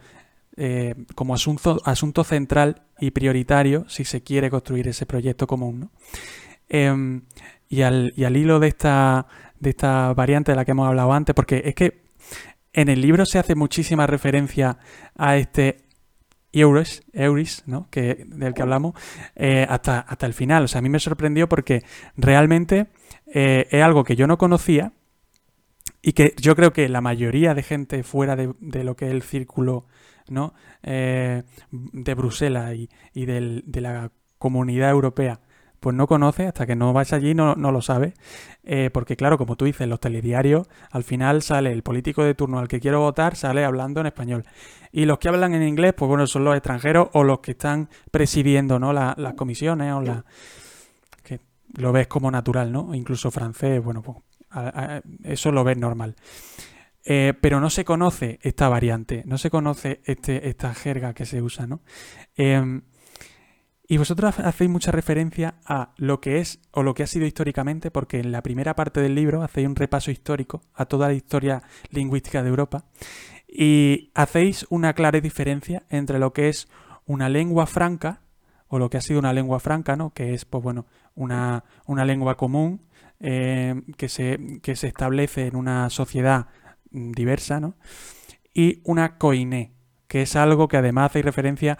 eh, como asunto, asunto central y prioritario si se quiere construir ese proyecto común. Em, y, al, y al hilo de esta, de esta variante de la que hemos hablado antes, porque es que en el libro se hace muchísima referencia a este Euris, Euris ¿no? que, del que hablamos, eh, hasta, hasta el final. O sea, a mí me sorprendió porque realmente eh, es algo que yo no conocía y que yo creo que la mayoría de gente fuera de, lo que es el círculo ¿no? Eh, de Bruselas y, y del, de la comunidad europea pues no conoce, hasta que no vas allí no, no lo sabe. Eh, porque claro, como tú dices, los telediarios, al final sale el político de turno al que quiero votar, sale hablando en español. Y los que hablan en inglés, pues bueno, son los extranjeros o los que están presidiendo ¿no? las comisiones o la que lo ves como natural, ¿no? Incluso francés, bueno, pues eso lo ves normal. Eh, pero no se conoce esta variante, no se conoce este, esta jerga que se usa, ¿no? Em, y vosotros hacéis mucha referencia a lo que es o lo que ha sido históricamente, porque en la primera parte del libro hacéis un repaso histórico a toda la historia lingüística de Europa y hacéis una clara diferencia entre lo que es una lengua franca o lo que ha sido una lengua franca, ¿no? Que es, pues bueno, una, una lengua común eh, que, se, que se establece en una sociedad diversa, ¿no? Y una coiné, que es algo que además hace referencia,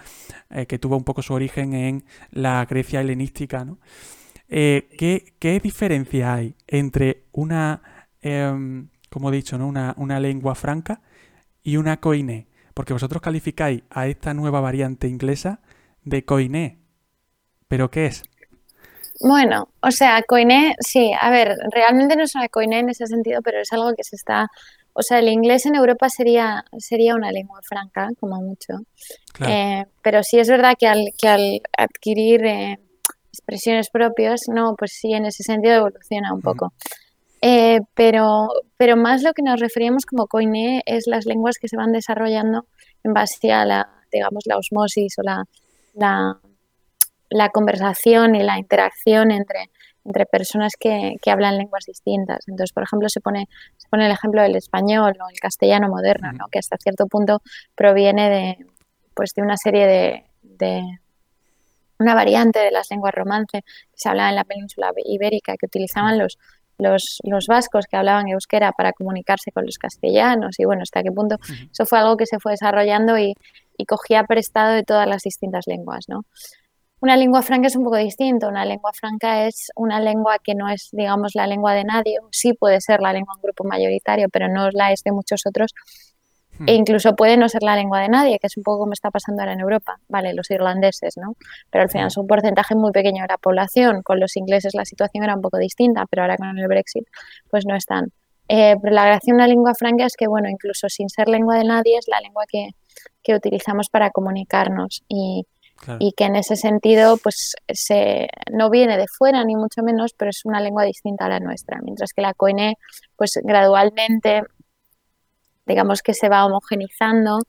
eh, que tuvo un poco su origen en la Grecia helenística. ¿no? Eh, ¿qué, diferencia hay entre una, em, como he dicho, ¿no? una, una, lengua franca y una coiné? Porque vosotros calificáis a esta nueva variante inglesa de coiné. ¿Pero qué es? Bueno, o sea, coiné, sí, a ver, realmente no es una coiné en ese sentido, pero es algo que se está o sea, el inglés en Europa sería, sería una lengua franca, como mucho. Eh, pero sí es verdad que al, que al adquirir eh, expresiones propias, no, pues sí, en ese sentido evoluciona un poco. Eh, pero, pero más lo que nos referíamos como coine es las lenguas que se van desarrollando en base a la, digamos, la osmosis o la, la, la conversación y la interacción entre entre personas que, que, hablan lenguas distintas. Entonces, por ejemplo, se pone, se pone el ejemplo del español o el castellano moderno, ¿no? que hasta cierto punto proviene de, pues, de una serie de, de una variante de las lenguas romance que se hablaba en la península ibérica, que utilizaban los, los, los, vascos que hablaban euskera para comunicarse con los castellanos y bueno, hasta qué punto eso fue algo que se fue desarrollando y, y cogía prestado de todas las distintas lenguas, ¿no? Una lengua franca es un poco distinto. Una lengua franca es una lengua que no es, digamos, la lengua de nadie. Sí puede ser la lengua de un grupo mayoritario, pero no la es de muchos otros. Hmm. E incluso puede no ser la lengua de nadie, que es un poco como está pasando ahora en Europa. Vale, los irlandeses, ¿no? Pero al final es un porcentaje muy pequeño de la población. Con los ingleses la situación era un poco distinta, pero ahora con el Brexit, pues no están. Eh, pero la gracia de una lengua franca es que, bueno, incluso sin ser lengua de nadie, es la lengua que, que utilizamos para comunicarnos. Y, y que en ese sentido pues se, no viene de fuera ni mucho menos, pero es una lengua distinta a la nuestra, mientras que la coine pues gradualmente digamos que se va homogenizando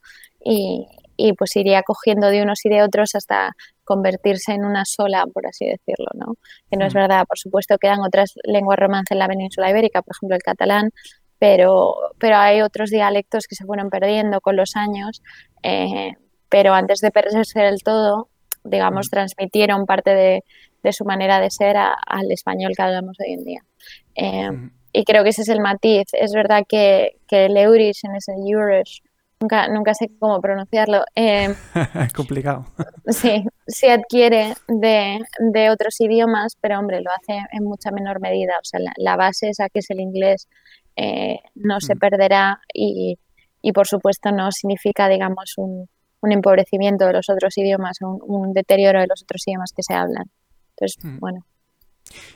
y, y, pues iría cogiendo de unos y de otros hasta convertirse en una sola, por así decirlo, ¿no? Que no es mm. verdad, por supuesto quedan otras lenguas romance en la península ibérica, por ejemplo el catalán, pero, pero hay otros dialectos que se fueron perdiendo con los años, eh, pero antes de perderse del todo, digamos, transmitieron parte de, su manera de ser al español que hablamos hoy en día. Em, y creo que ese es el matiz. Es verdad que, el Eurish en ese Eurish, nunca, nunca sé cómo pronunciarlo. Em, es (laughs) complicado. Sí, se adquiere de, otros idiomas, pero hombre, lo hace en mucha menor medida. O sea, la, base esa que es el inglés eh, no se perderá y, y, por supuesto no significa, digamos, un, un empobrecimiento de los otros idiomas, un, deterioro de los otros idiomas que se hablan. Entonces, mm. bueno.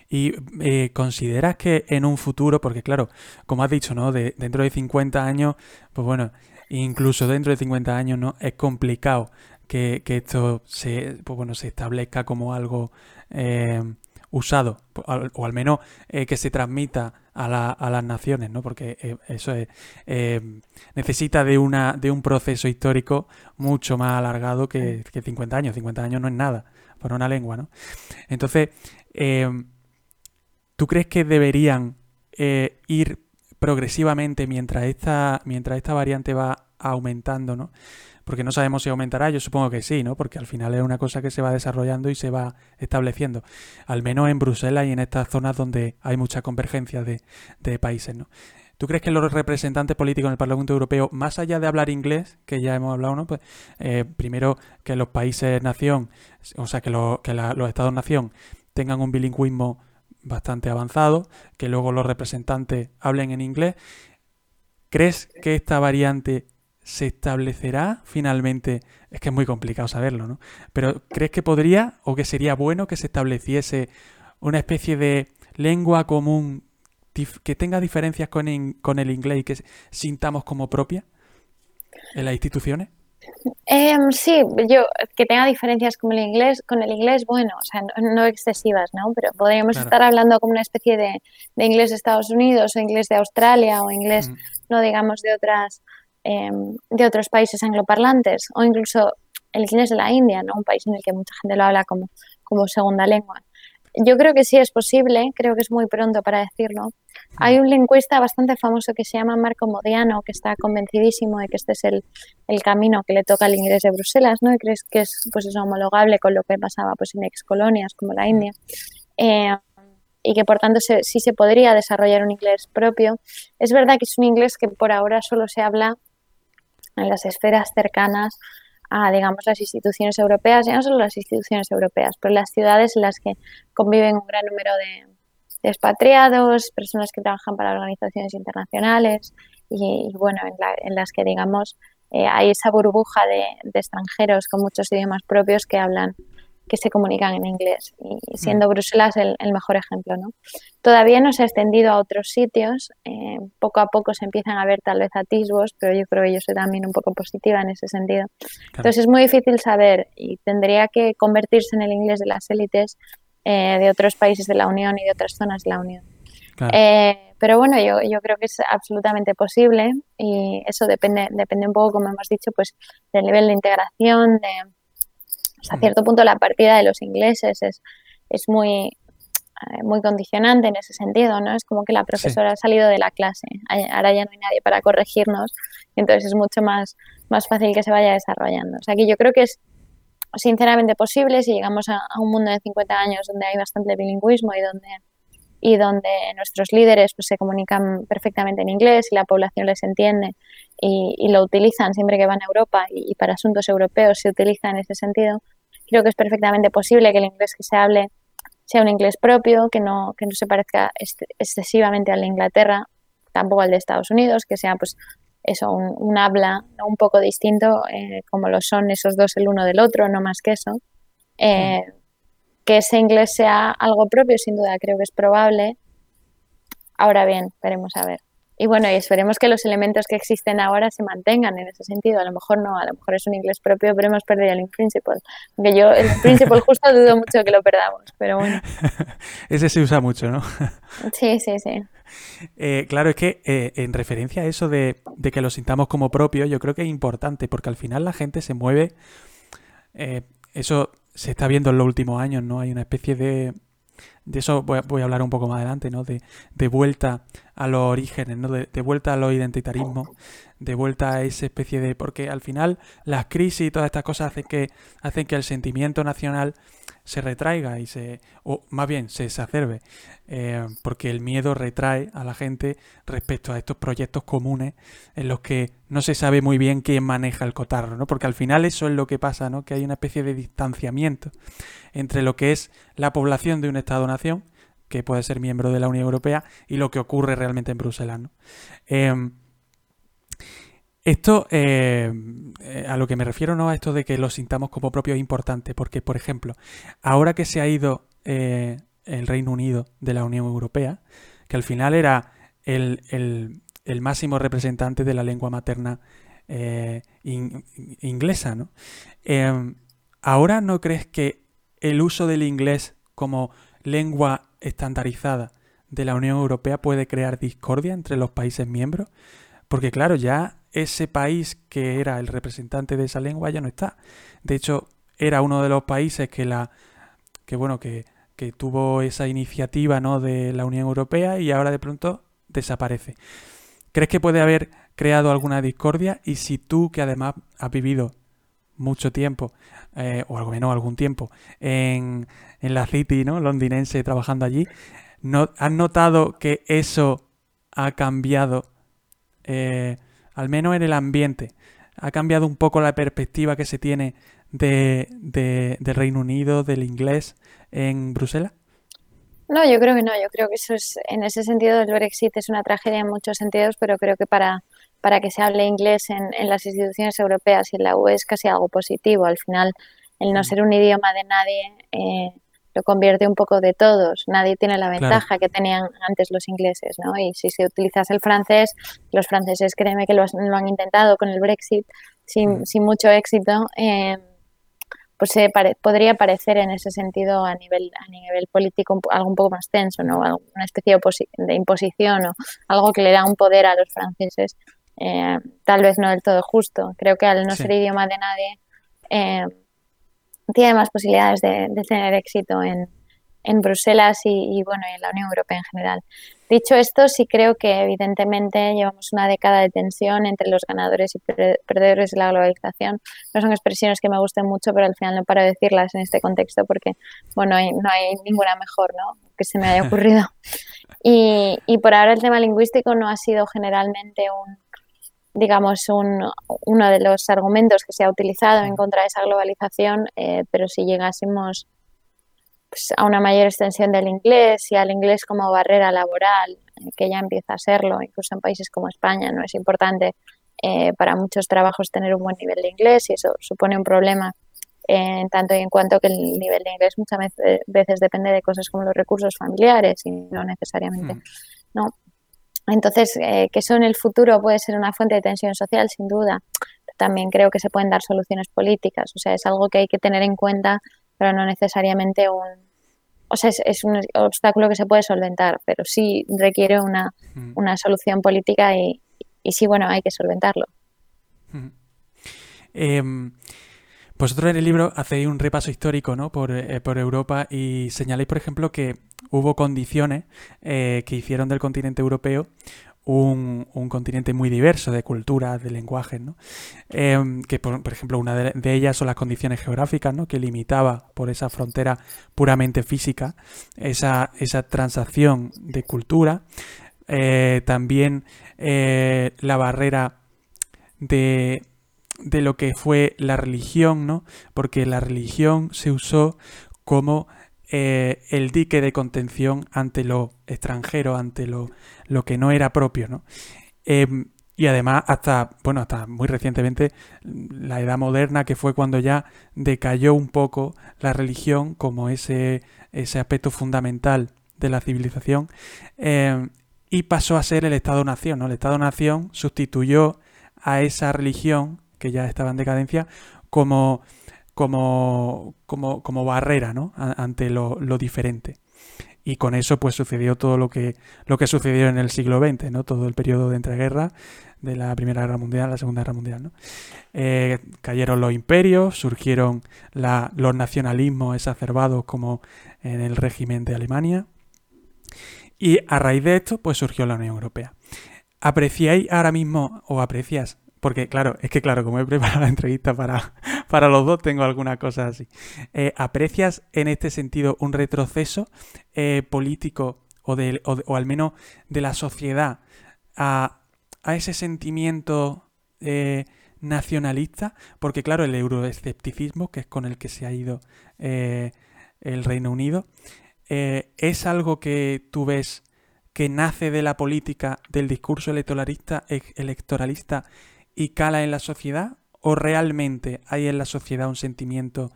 ¿Y eh, consideras que en un futuro, porque claro, como has dicho, ¿no? De, dentro de 50 años, pues bueno, incluso dentro de 50 años, ¿no? Es complicado que, esto se, pues bueno, se establezca como algo eh, usado, o al menos eh, que se transmita a, a, las naciones, ¿no? Porque eh, eso es, eh, necesita de, una, de un proceso histórico mucho más alargado que, que, 50 años. 50 años no es nada para una lengua, ¿no? Entonces, ¿tú crees que deberían ir progresivamente mientras esta, mientras esta variante va aumentando, ¿no? Porque no sabemos si aumentará, yo supongo que sí, ¿no? Porque al final es una cosa que se va desarrollando y se va estableciendo, al menos en Bruselas y en estas zonas donde hay mucha convergencia de, países, ¿no? ¿Tú crees que los representantes políticos en el Parlamento Europeo, más allá de hablar inglés, que ya hemos hablado, ¿no? Pues eh, primero que los países nación, o sea, que, los estados nación tengan un bilingüismo bastante avanzado, que luego los representantes hablen en inglés. ¿Crees que esta variante se establecerá finalmente? Es que es muy complicado saberlo, ¿no? Pero ¿crees que podría o que sería bueno que se estableciese una especie de lengua común que tenga diferencias con, el inglés y que sintamos como propia en las instituciones? Em, sí, yo que tenga diferencias con el inglés, con el inglés, bueno, o sea, no, excesivas, ¿no? Pero podríamos estar hablando como una especie de, inglés de Estados Unidos o inglés de Australia o inglés, no digamos, de otras em, de otros países angloparlantes o incluso el inglés de la India, ¿no? Un país en el que mucha gente lo habla como, como segunda lengua. Yo creo que sí es posible, creo que es muy pronto para decirlo. Hay un lingüista bastante famoso que se llama Marco Modiano, que está convencidísimo de que este es el, camino que le toca al inglés de Bruselas, ¿no? Y crees que es pues es homologable con lo que pasaba pues en ex colonias como la India. Eh, y que por tanto sí se podría desarrollar un inglés propio. Es verdad que es un inglés que por ahora solo se habla en las esferas cercanas a, digamos, las instituciones europeas, ya no solo las instituciones europeas, pero las ciudades en las que conviven un gran número de, expatriados, personas que trabajan para organizaciones internacionales y, bueno, en, las que, digamos, eh, hay esa burbuja de, extranjeros con muchos idiomas propios que hablan que se comunican en inglés y siendo mm. Bruselas el, mejor ejemplo. ¿no? Todavía no se ha extendido a otros sitios, eh, poco a poco se empiezan a ver tal vez atisbos, pero yo creo que yo soy también un poco positiva en ese sentido. Entonces es muy difícil saber y tendría que convertirse en el inglés de las élites eh, de otros países de la Unión y de otras zonas de la Unión. Eh, pero bueno, yo, yo creo que es absolutamente posible y eso depende, depende un poco, como hemos dicho, pues del nivel de integración, de a cierto punto la partida de los ingleses es, es muy, eh, muy condicionante en ese sentido, ¿no? Es como que la profesora ha salido de la clase, ahora ya no hay nadie para corregirnos, entonces es mucho más, más fácil que se vaya desarrollando. O sea que yo creo que es sinceramente posible si llegamos a, un mundo de 50 años donde hay bastante bilingüismo y donde y donde nuestros líderes pues, se comunican perfectamente en inglés y la población les entiende y, lo utilizan siempre que van a Europa y, para asuntos europeos se utiliza en ese sentido, creo que es perfectamente posible que el inglés que se hable sea un inglés propio, que no, que no se parezca excesivamente al de Inglaterra, tampoco al de Estados Unidos, que sea pues eso, un, habla un poco distinto, eh, como lo son esos dos el uno del otro, no más que eso. Eh, que ese inglés sea algo propio, sin duda, creo que es probable. Ahora bien, veremos a ver. Y bueno, y esperemos que los elementos que existen ahora se mantengan en ese sentido. A lo mejor no, a lo mejor es un inglés propio, pero hemos perdido el in principle. Aunque yo, el principle justo dudo mucho que lo perdamos, pero bueno. (laughs) ese se usa mucho, ¿no? (laughs) sí, sí, sí. Eh, claro, es que eh, en referencia a eso de, que lo sintamos como propio, yo creo que es importante, porque al final la gente se mueve. Eh, eso se está viendo en los últimos años, ¿no? Hay una especie de, de eso voy a, hablar un poco más adelante, ¿no? De, de vuelta a los orígenes, ¿no? De, de, vuelta a los identitarismos, de vuelta a esa especie de... Porque al final las crisis y todas estas cosas hacen que, hacen que el sentimiento nacional se retraiga y se, o más bien se exacerbe, eh, porque el miedo retrae a la gente respecto a estos proyectos comunes en los que no se sabe muy bien quién maneja el cotarro, ¿no? Porque al final eso es lo que pasa, ¿no? Que hay una especie de distanciamiento entre lo que es la población de un Estado-nación, que puede ser miembro de la Unión Europea, y lo que ocurre realmente en Bruselas, ¿no? Em, esto, eh, eh, a lo que me refiero, ¿no? A esto de que lo sintamos como propio es importante, porque, por ejemplo, ahora que se ha ido eh, el Reino Unido de la Unión Europea, que al final era el, máximo representante de la lengua materna inglesa, ¿no? Em, ¿Ahora no crees que el uso del inglés como lengua estandarizada de la Unión Europea puede crear discordia entre los países miembros? Porque claro, ya ese país que era el representante de esa lengua ya no está. De hecho, era uno de los países que la que bueno, que, que tuvo esa iniciativa ¿no? de la Unión Europea y ahora de pronto desaparece. ¿Crees que puede haber creado alguna discordia? Y si tú, que además has vivido mucho tiempo, eh, o algo menos algún tiempo, en, en la City ¿no? londinense trabajando allí, ¿no, ¿has notado que eso ha cambiado, eh, al menos en el ambiente, ha cambiado un poco la perspectiva que se tiene de, del Reino Unido, del inglés en Bruselas? No, yo creo que no. Yo creo que eso es, en ese sentido, el Brexit es una tragedia en muchos sentidos, pero creo que para, para que se hable inglés en, en las instituciones europeas y en la UE es casi algo positivo. Al final, el no ser un idioma de nadie eh, lo convierte un poco de todos. Nadie tiene la ventaja que tenían antes los ingleses, ¿no? Y si se utilizas el francés, los franceses créeme que lo, han intentado con el Brexit sin, mm. sin mucho éxito. Eh, pues se podría parecer en ese sentido a nivel a nivel político algo un poco más tenso, ¿no? Una especie de, imposición o algo que le da un poder a los franceses, eh, tal vez no del todo justo. Creo que al no ser idioma de nadie, eh, tiene más posibilidades de, tener éxito en, en Bruselas y, bueno, en la Unión Europea en general. Dicho esto, sí creo que evidentemente llevamos una década de tensión entre los ganadores y perdedores de la globalización. No son expresiones que me gusten mucho, pero al final no paro de decirlas en este contexto porque, bueno, no hay ninguna mejor, ¿no? Que se me haya ocurrido. (laughs) Y, y por ahora el tema lingüístico no ha sido generalmente un, digamos, un, uno de los argumentos que se ha utilizado en contra de esa globalización, eh, pero si llegásemos pues, a una mayor extensión del inglés y al inglés como barrera laboral, eh, que ya empieza a serlo, incluso en países como España, no es importante eh, para muchos trabajos tener un buen nivel de inglés y eso supone un problema en tanto y en cuanto que el nivel de inglés muchas veces depende de cosas como los recursos familiares y no necesariamente. Hmm. ¿no? Entonces, eh, que eso en el futuro puede ser una fuente de tensión social, sin duda. También creo que se pueden dar soluciones políticas. O sea, es algo que hay que tener en cuenta, pero no necesariamente un... O sea, es, un obstáculo que se puede solventar, pero sí requiere una, solución política y, y, sí, bueno, hay que solventarlo. Vosotros en el libro hacéis un repaso histórico ¿no? por, eh, por Europa y señaláis, por ejemplo, que hubo condiciones eh, que hicieron del continente europeo un, continente muy diverso de culturas, de lenguajes, ¿no? Em, que por, ejemplo una de, ellas son las condiciones geográficas, ¿no? que limitaba por esa frontera puramente física esa, esa transacción de cultura. Eh, también la barrera de, de lo que fue la religión, ¿no? Porque la religión se usó como eh, el dique de contención ante lo extranjero, ante lo, lo que no era propio, ¿no? Em, y además hasta, bueno, hasta muy recientemente, la edad moderna, que fue cuando ya decayó un poco la religión como ese, ese aspecto fundamental de la civilización, em, y pasó a ser el Estado-Nación, ¿no? El Estado-Nación sustituyó a esa religión que ya estaba en decadencia, como, como, como, como barrera ¿no? ante lo, diferente. Y con eso pues sucedió todo lo que, lo que sucedió en el siglo XX, ¿no? todo el periodo de entreguerra, de la Primera Guerra Mundial, la Segunda Guerra Mundial. ¿no? Eh, cayeron los imperios, surgieron los nacionalismos exacerbados como en el régimen de Alemania. Y a raíz de esto, pues surgió la Unión Europea. ¿Apreciáis ahora mismo, o aprecias porque claro, es que claro, como he preparado la entrevista para, para los dos, tengo alguna cosa así. Eh, ¿Aprecias en este sentido un retroceso eh, político o, al menos de la sociedad a, ese sentimiento eh, nacionalista? Porque claro, el euroescepticismo, que es con el que se ha ido el Reino Unido, es algo que tú ves que nace de la política, del discurso electoralista, electoralista y cala en la sociedad? ¿O realmente hay en la sociedad un sentimiento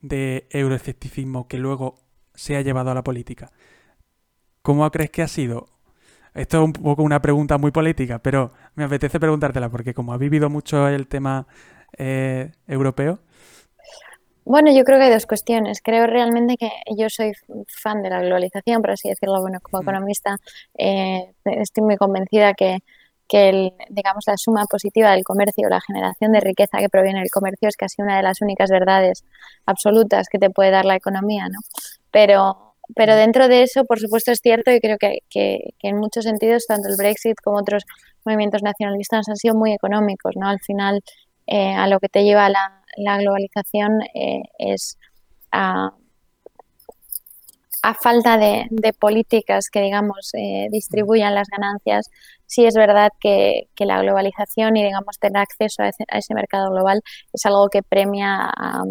de euroescepticismo que luego se ha llevado a la política? ¿Cómo crees que ha sido? Esto es un poco una pregunta muy política, pero me apetece preguntártela porque como ha vivido mucho el tema eh, europeo. Bueno, yo creo que hay dos cuestiones. Creo realmente que yo soy fan de la globalización, por así decirlo. Bueno, como economista eh, estoy muy convencida que que el, digamos la suma positiva del comercio, la generación de riqueza que proviene del comercio es casi una de las únicas verdades absolutas que te puede dar la economía, ¿no? Pero, pero dentro de eso, por supuesto, es cierto y creo que, que, en muchos sentidos tanto el Brexit como otros movimientos nacionalistas han sido muy económicos, ¿no? Al final, eh, a lo que te lleva la, la globalización eh, es a a falta de, políticas que, digamos, eh, distribuyan las ganancias, sí es verdad que, la globalización y, digamos, tener acceso a ese, mercado global es algo que premia a,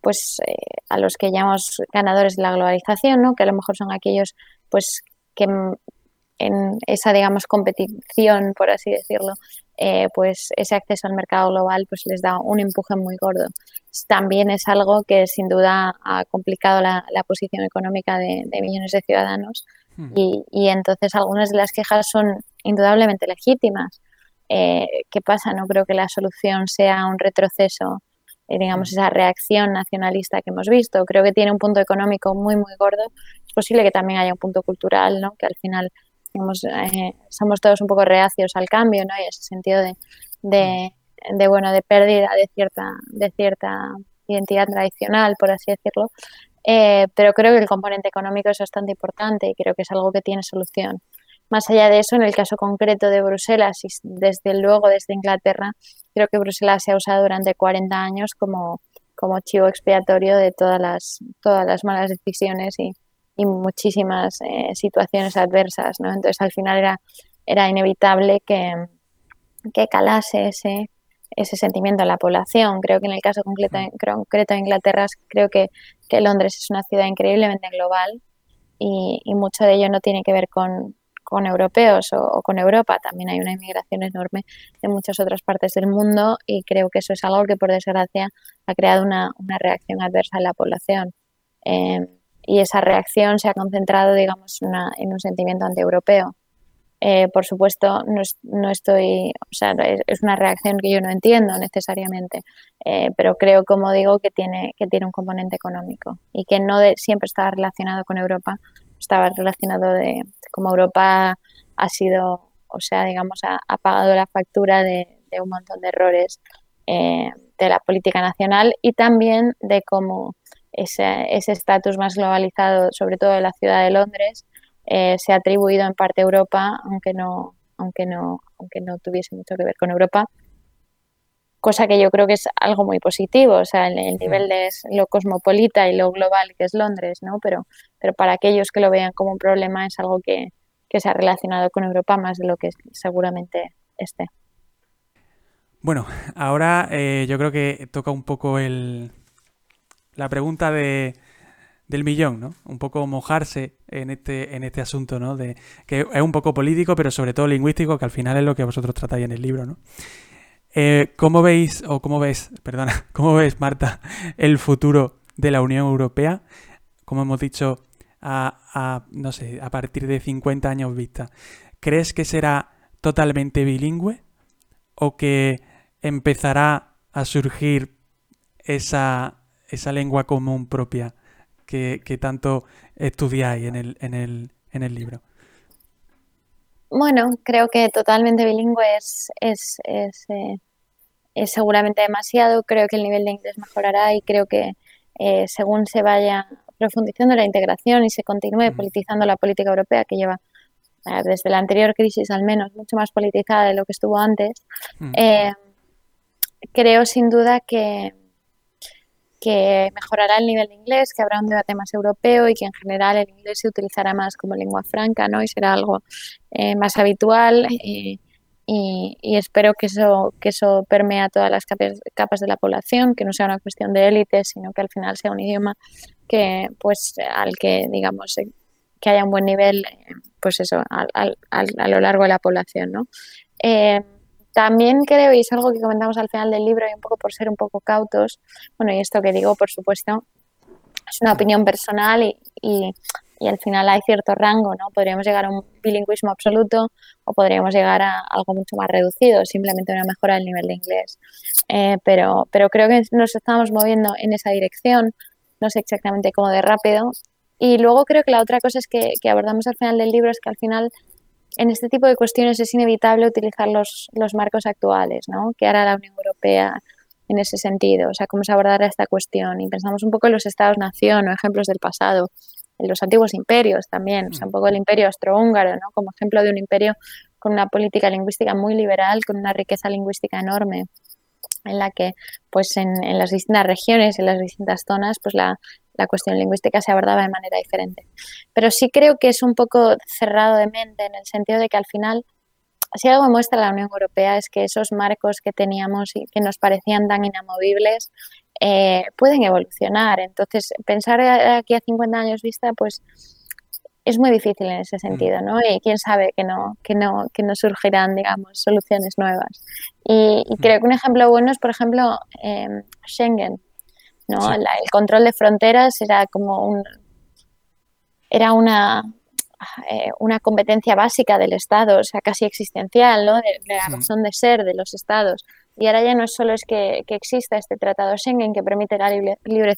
pues, eh, a los que llamamos ganadores de la globalización, ¿no? que a lo mejor son aquellos pues, que en esa, digamos, competición, por así decirlo, eh, pues ese acceso al mercado global pues les da un empuje muy gordo. También es algo que sin duda ha complicado la, posición económica de, millones de ciudadanos hmm. y, entonces algunas de las quejas son indudablemente legítimas. Eh, ¿Qué pasa? No creo que la solución sea un retroceso, eh, digamos, hmm. esa reacción nacionalista que hemos visto. Creo que tiene un punto económico muy, muy gordo. Es posible que también haya un punto cultural, ¿no? que al final eh, somos todos un poco reacios al cambio, ¿no? Y ese sentido de, bueno, de pérdida de cierta, de cierta identidad tradicional, por así decirlo. Eh, pero creo que el componente económico es bastante importante y creo que es algo que tiene solución. Más allá de eso, en el caso concreto de Bruselas y desde luego desde Inglaterra, creo que Bruselas se ha usado durante 40 años como, como chivo expiatorio de todas las, todas las malas decisiones y, y muchísimas eh, situaciones adversas, ¿no? Entonces al final era, era inevitable que, que calase ese, ese sentimiento en la población. Creo que en el caso concreto, concreto de Inglaterra, creo que, que, Londres es una ciudad increíblemente global y, y mucho de ello no tiene que ver con, con europeos o, con Europa. También hay una inmigración enorme de muchas otras partes del mundo y creo que eso es algo que, por desgracia, ha creado una, una reacción adversa en la población. Eh, y esa reacción se ha concentrado, digamos, en un sentimiento antieuropeo. Eh, por supuesto, no, estoy, o sea, es, una reacción que yo no entiendo necesariamente, eh, pero creo, como digo, que tiene, que tiene un componente económico y que no siempre estaba relacionado con Europa, estaba relacionado de cómo Europa ha sido, o sea, digamos, ha, pagado la factura de, un montón de errores eh, de la política nacional y también de cómo ese estatus más globalizado, sobre todo en la ciudad de Londres, eh, se ha atribuido en parte a Europa, aunque no, aunque no, aunque no tuviese mucho que ver con Europa, cosa que yo creo que es algo muy positivo, o sea, el, el nivel de lo cosmopolita y lo global que es Londres, ¿no? Pero, pero para aquellos que lo vean como un problema es algo que, que se ha relacionado con Europa más de lo que seguramente esté. Bueno, ahora eh, yo creo que toca un poco el, la pregunta de, del millón, ¿no? Un poco mojarse en este, en este asunto, ¿no? De, que es un poco político, pero sobre todo lingüístico, que al final es lo que vosotros tratáis en el libro, ¿no? Eh, ¿Cómo veis, o cómo ves, (laughs) perdona, cómo ves, Marta, el futuro de la Unión Europea? Como hemos dicho, no sé, a partir de 50 años vista. ¿Crees que será totalmente bilingüe? ¿O que empezará a surgir esa esa lengua común propia que, tanto estudiáis en el, en, el, en el libro? Bueno, creo que totalmente bilingüe es, es, eh, es, seguramente demasiado. Creo que el nivel de inglés mejorará y creo que eh, según se vaya profundizando la integración y se continúe mm. politizando la política europea que lleva eh, desde la anterior crisis al menos mucho más politizada de lo que estuvo antes, mm. creo sin duda que, que mejorará el nivel de inglés, que habrá un debate más europeo y que en general el inglés se utilizará más como lengua franca ¿no? y será algo eh, más habitual. Y, espero que eso, que eso permea todas las capas, de la población, que no sea una cuestión de élite, sino que al final sea un idioma que, pues, al que, digamos, eh, que haya un buen nivel, eh, pues eso, a lo largo de la población, ¿no? También creo, y es algo que comentamos al final del libro, y un poco por ser un poco cautos, bueno, y esto que digo, por supuesto, es una opinión personal y, y, al final hay cierto rango, ¿no? Podríamos llegar a un bilingüismo absoluto o podríamos llegar a algo mucho más reducido, simplemente una mejora del nivel de inglés. Eh, pero, pero creo que nos estamos moviendo en esa dirección, no sé exactamente cómo de rápido. Y luego creo que la otra cosa es que, que abordamos al final del libro es que al final en este tipo de cuestiones es inevitable utilizar los, los marcos actuales, ¿no? ¿Qué hará la Unión Europea en ese sentido? O sea, ¿cómo se abordará esta cuestión? Y pensamos un poco en los estados-nación o ejemplos del pasado, en los antiguos imperios también, o sea, un poco el imperio austrohúngaro, ¿no? Como ejemplo de un imperio con una política lingüística muy liberal, con una riqueza lingüística enorme en la que pues en, en, las distintas regiones, en las distintas zonas, pues la, la cuestión lingüística se abordaba de manera diferente. Pero sí creo que es un poco cerrado de mente en el sentido de que al final, si algo muestra la Unión Europea es que esos marcos que teníamos y que nos parecían tan inamovibles eh, pueden evolucionar. Entonces, pensar aquí a 50 años vista, pues es muy difícil en ese sentido, ¿no? Y quién sabe que no, que no, que no surgirán, digamos, soluciones nuevas. Y, creo que un ejemplo bueno es, por ejemplo, em, Schengen, ¿no? el control de fronteras era como un, era una, eh, una competencia básica del Estado, o sea, casi existencial, ¿no? De, la razón de ser de los Estados. Y ahora ya no solo es que, exista este tratado Schengen que permite la libre,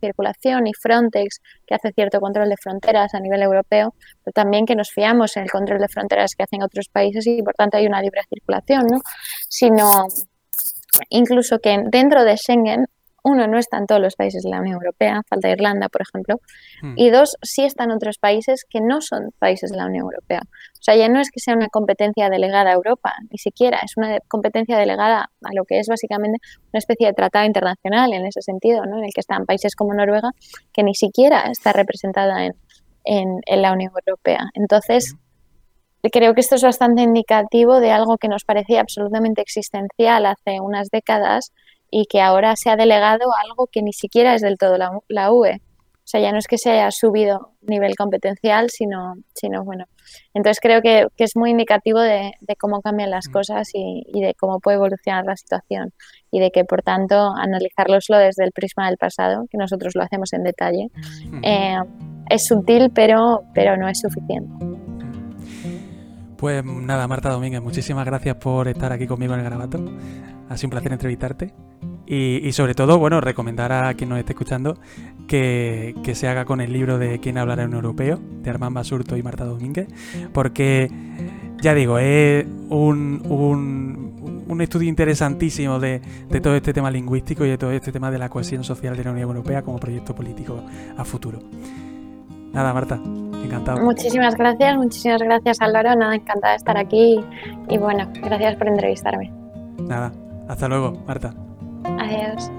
circulación y Frontex que hace cierto control de fronteras a nivel europeo, pero también que nos fiamos en el control de fronteras que hacen otros países y por tanto hay una libre circulación, ¿no? Sino incluso que dentro de Schengen uno, no están todos los países de la Unión Europea, falta Irlanda, por ejemplo, hmm. y dos, sí están otros países que no son países de la Unión Europea. O sea, ya no es que sea una competencia delegada a Europa, ni siquiera, es una competencia delegada a lo que es básicamente una especie de tratado internacional en ese sentido, ¿no? en el que están países como Noruega, que ni siquiera está representada en, en la Unión Europea. Entonces, creo que esto es bastante indicativo de algo que nos parecía absolutamente existencial hace unas décadas y que ahora se ha delegado algo que ni siquiera es del todo la, UE. O sea, ya no es que se haya subido nivel competencial, sino, sino bueno. Entonces creo que, es muy indicativo de, cómo cambian las mm. cosas y, de cómo puede evolucionar la situación. Y de que, por tanto, analizarloslo desde el prisma del pasado, que nosotros lo hacemos en detalle, eh, es sutil, pero, pero no es suficiente. Pues nada, Marta Domínguez, muchísimas gracias por estar aquí conmigo en el Garabato. Ha sido un placer entrevistarte. Y, sobre todo, bueno, recomendar a quien nos esté escuchando que, se haga con el libro de Quién hablará en europeo, de Armand Basurto y Marta Domínguez, porque, ya digo, es un, un, estudio interesantísimo de, todo este tema lingüístico y de todo este tema de la cohesión social de la Unión Europea como proyecto político a futuro. Nada, Marta, encantado. Muchísimas gracias, muchísimas gracias Álvaro, nada, encantada de estar aquí y bueno, gracias por entrevistarme. Nada, hasta luego, Marta. Adiós.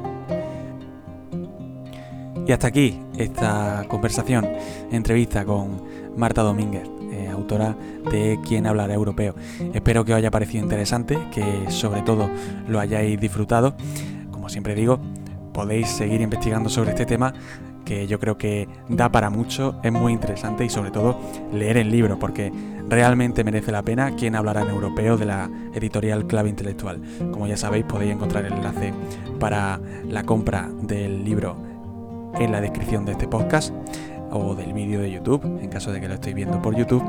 Y hasta aquí esta conversación, entrevista con Marta Domínguez, eh, autora de Quién hablará europeo. Espero que os haya parecido interesante, que sobre todo lo hayáis disfrutado. Como siempre digo, podéis seguir investigando sobre este tema que yo creo que da para mucho, es muy interesante y sobre todo leer el libro porque realmente merece la pena quien hablará en europeo de la editorial Clave Intelectual. Como ya sabéis podéis encontrar el enlace para la compra del libro en la descripción de este podcast o del vídeo de YouTube, en caso de que lo estéis viendo por YouTube.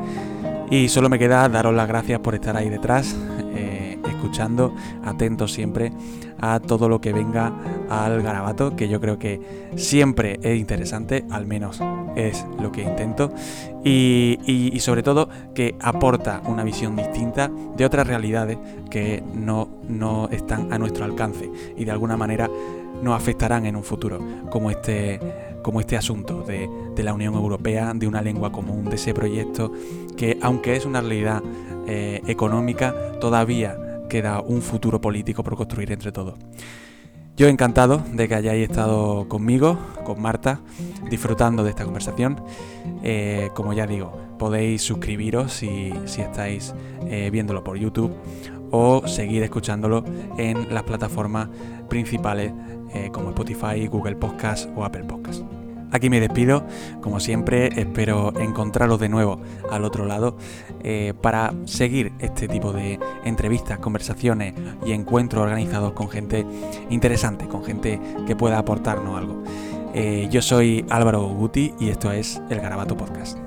Y solo me queda daros las gracias por estar ahí detrás, eh, escuchando, atentos siempre a todo lo que venga al garabato, que yo creo que siempre es interesante, al menos es lo que intento, y, sobre todo que aporta una visión distinta de otras realidades que no, no están a nuestro alcance y de alguna manera nos afectarán en un futuro, como este, como este asunto de, de la Unión Europea, de una lengua común, de ese proyecto que aunque es una realidad eh, económica, todavía queda un futuro político por construir entre todos. Yo encantado de que hayáis estado conmigo, con Marta, disfrutando de esta conversación. Eh, como ya digo, podéis suscribiros si, si estáis eh, viéndolo por YouTube o seguir escuchándolo en las plataformas principales como Spotify, Google Podcast o Apple Podcast. Aquí me despido, como siempre, espero encontraros de nuevo al otro lado eh, para seguir este tipo de entrevistas, conversaciones y encuentros organizados con gente interesante, con gente que pueda aportarnos algo. Eh, yo soy Álvaro Guti y esto es el Garabato Podcast.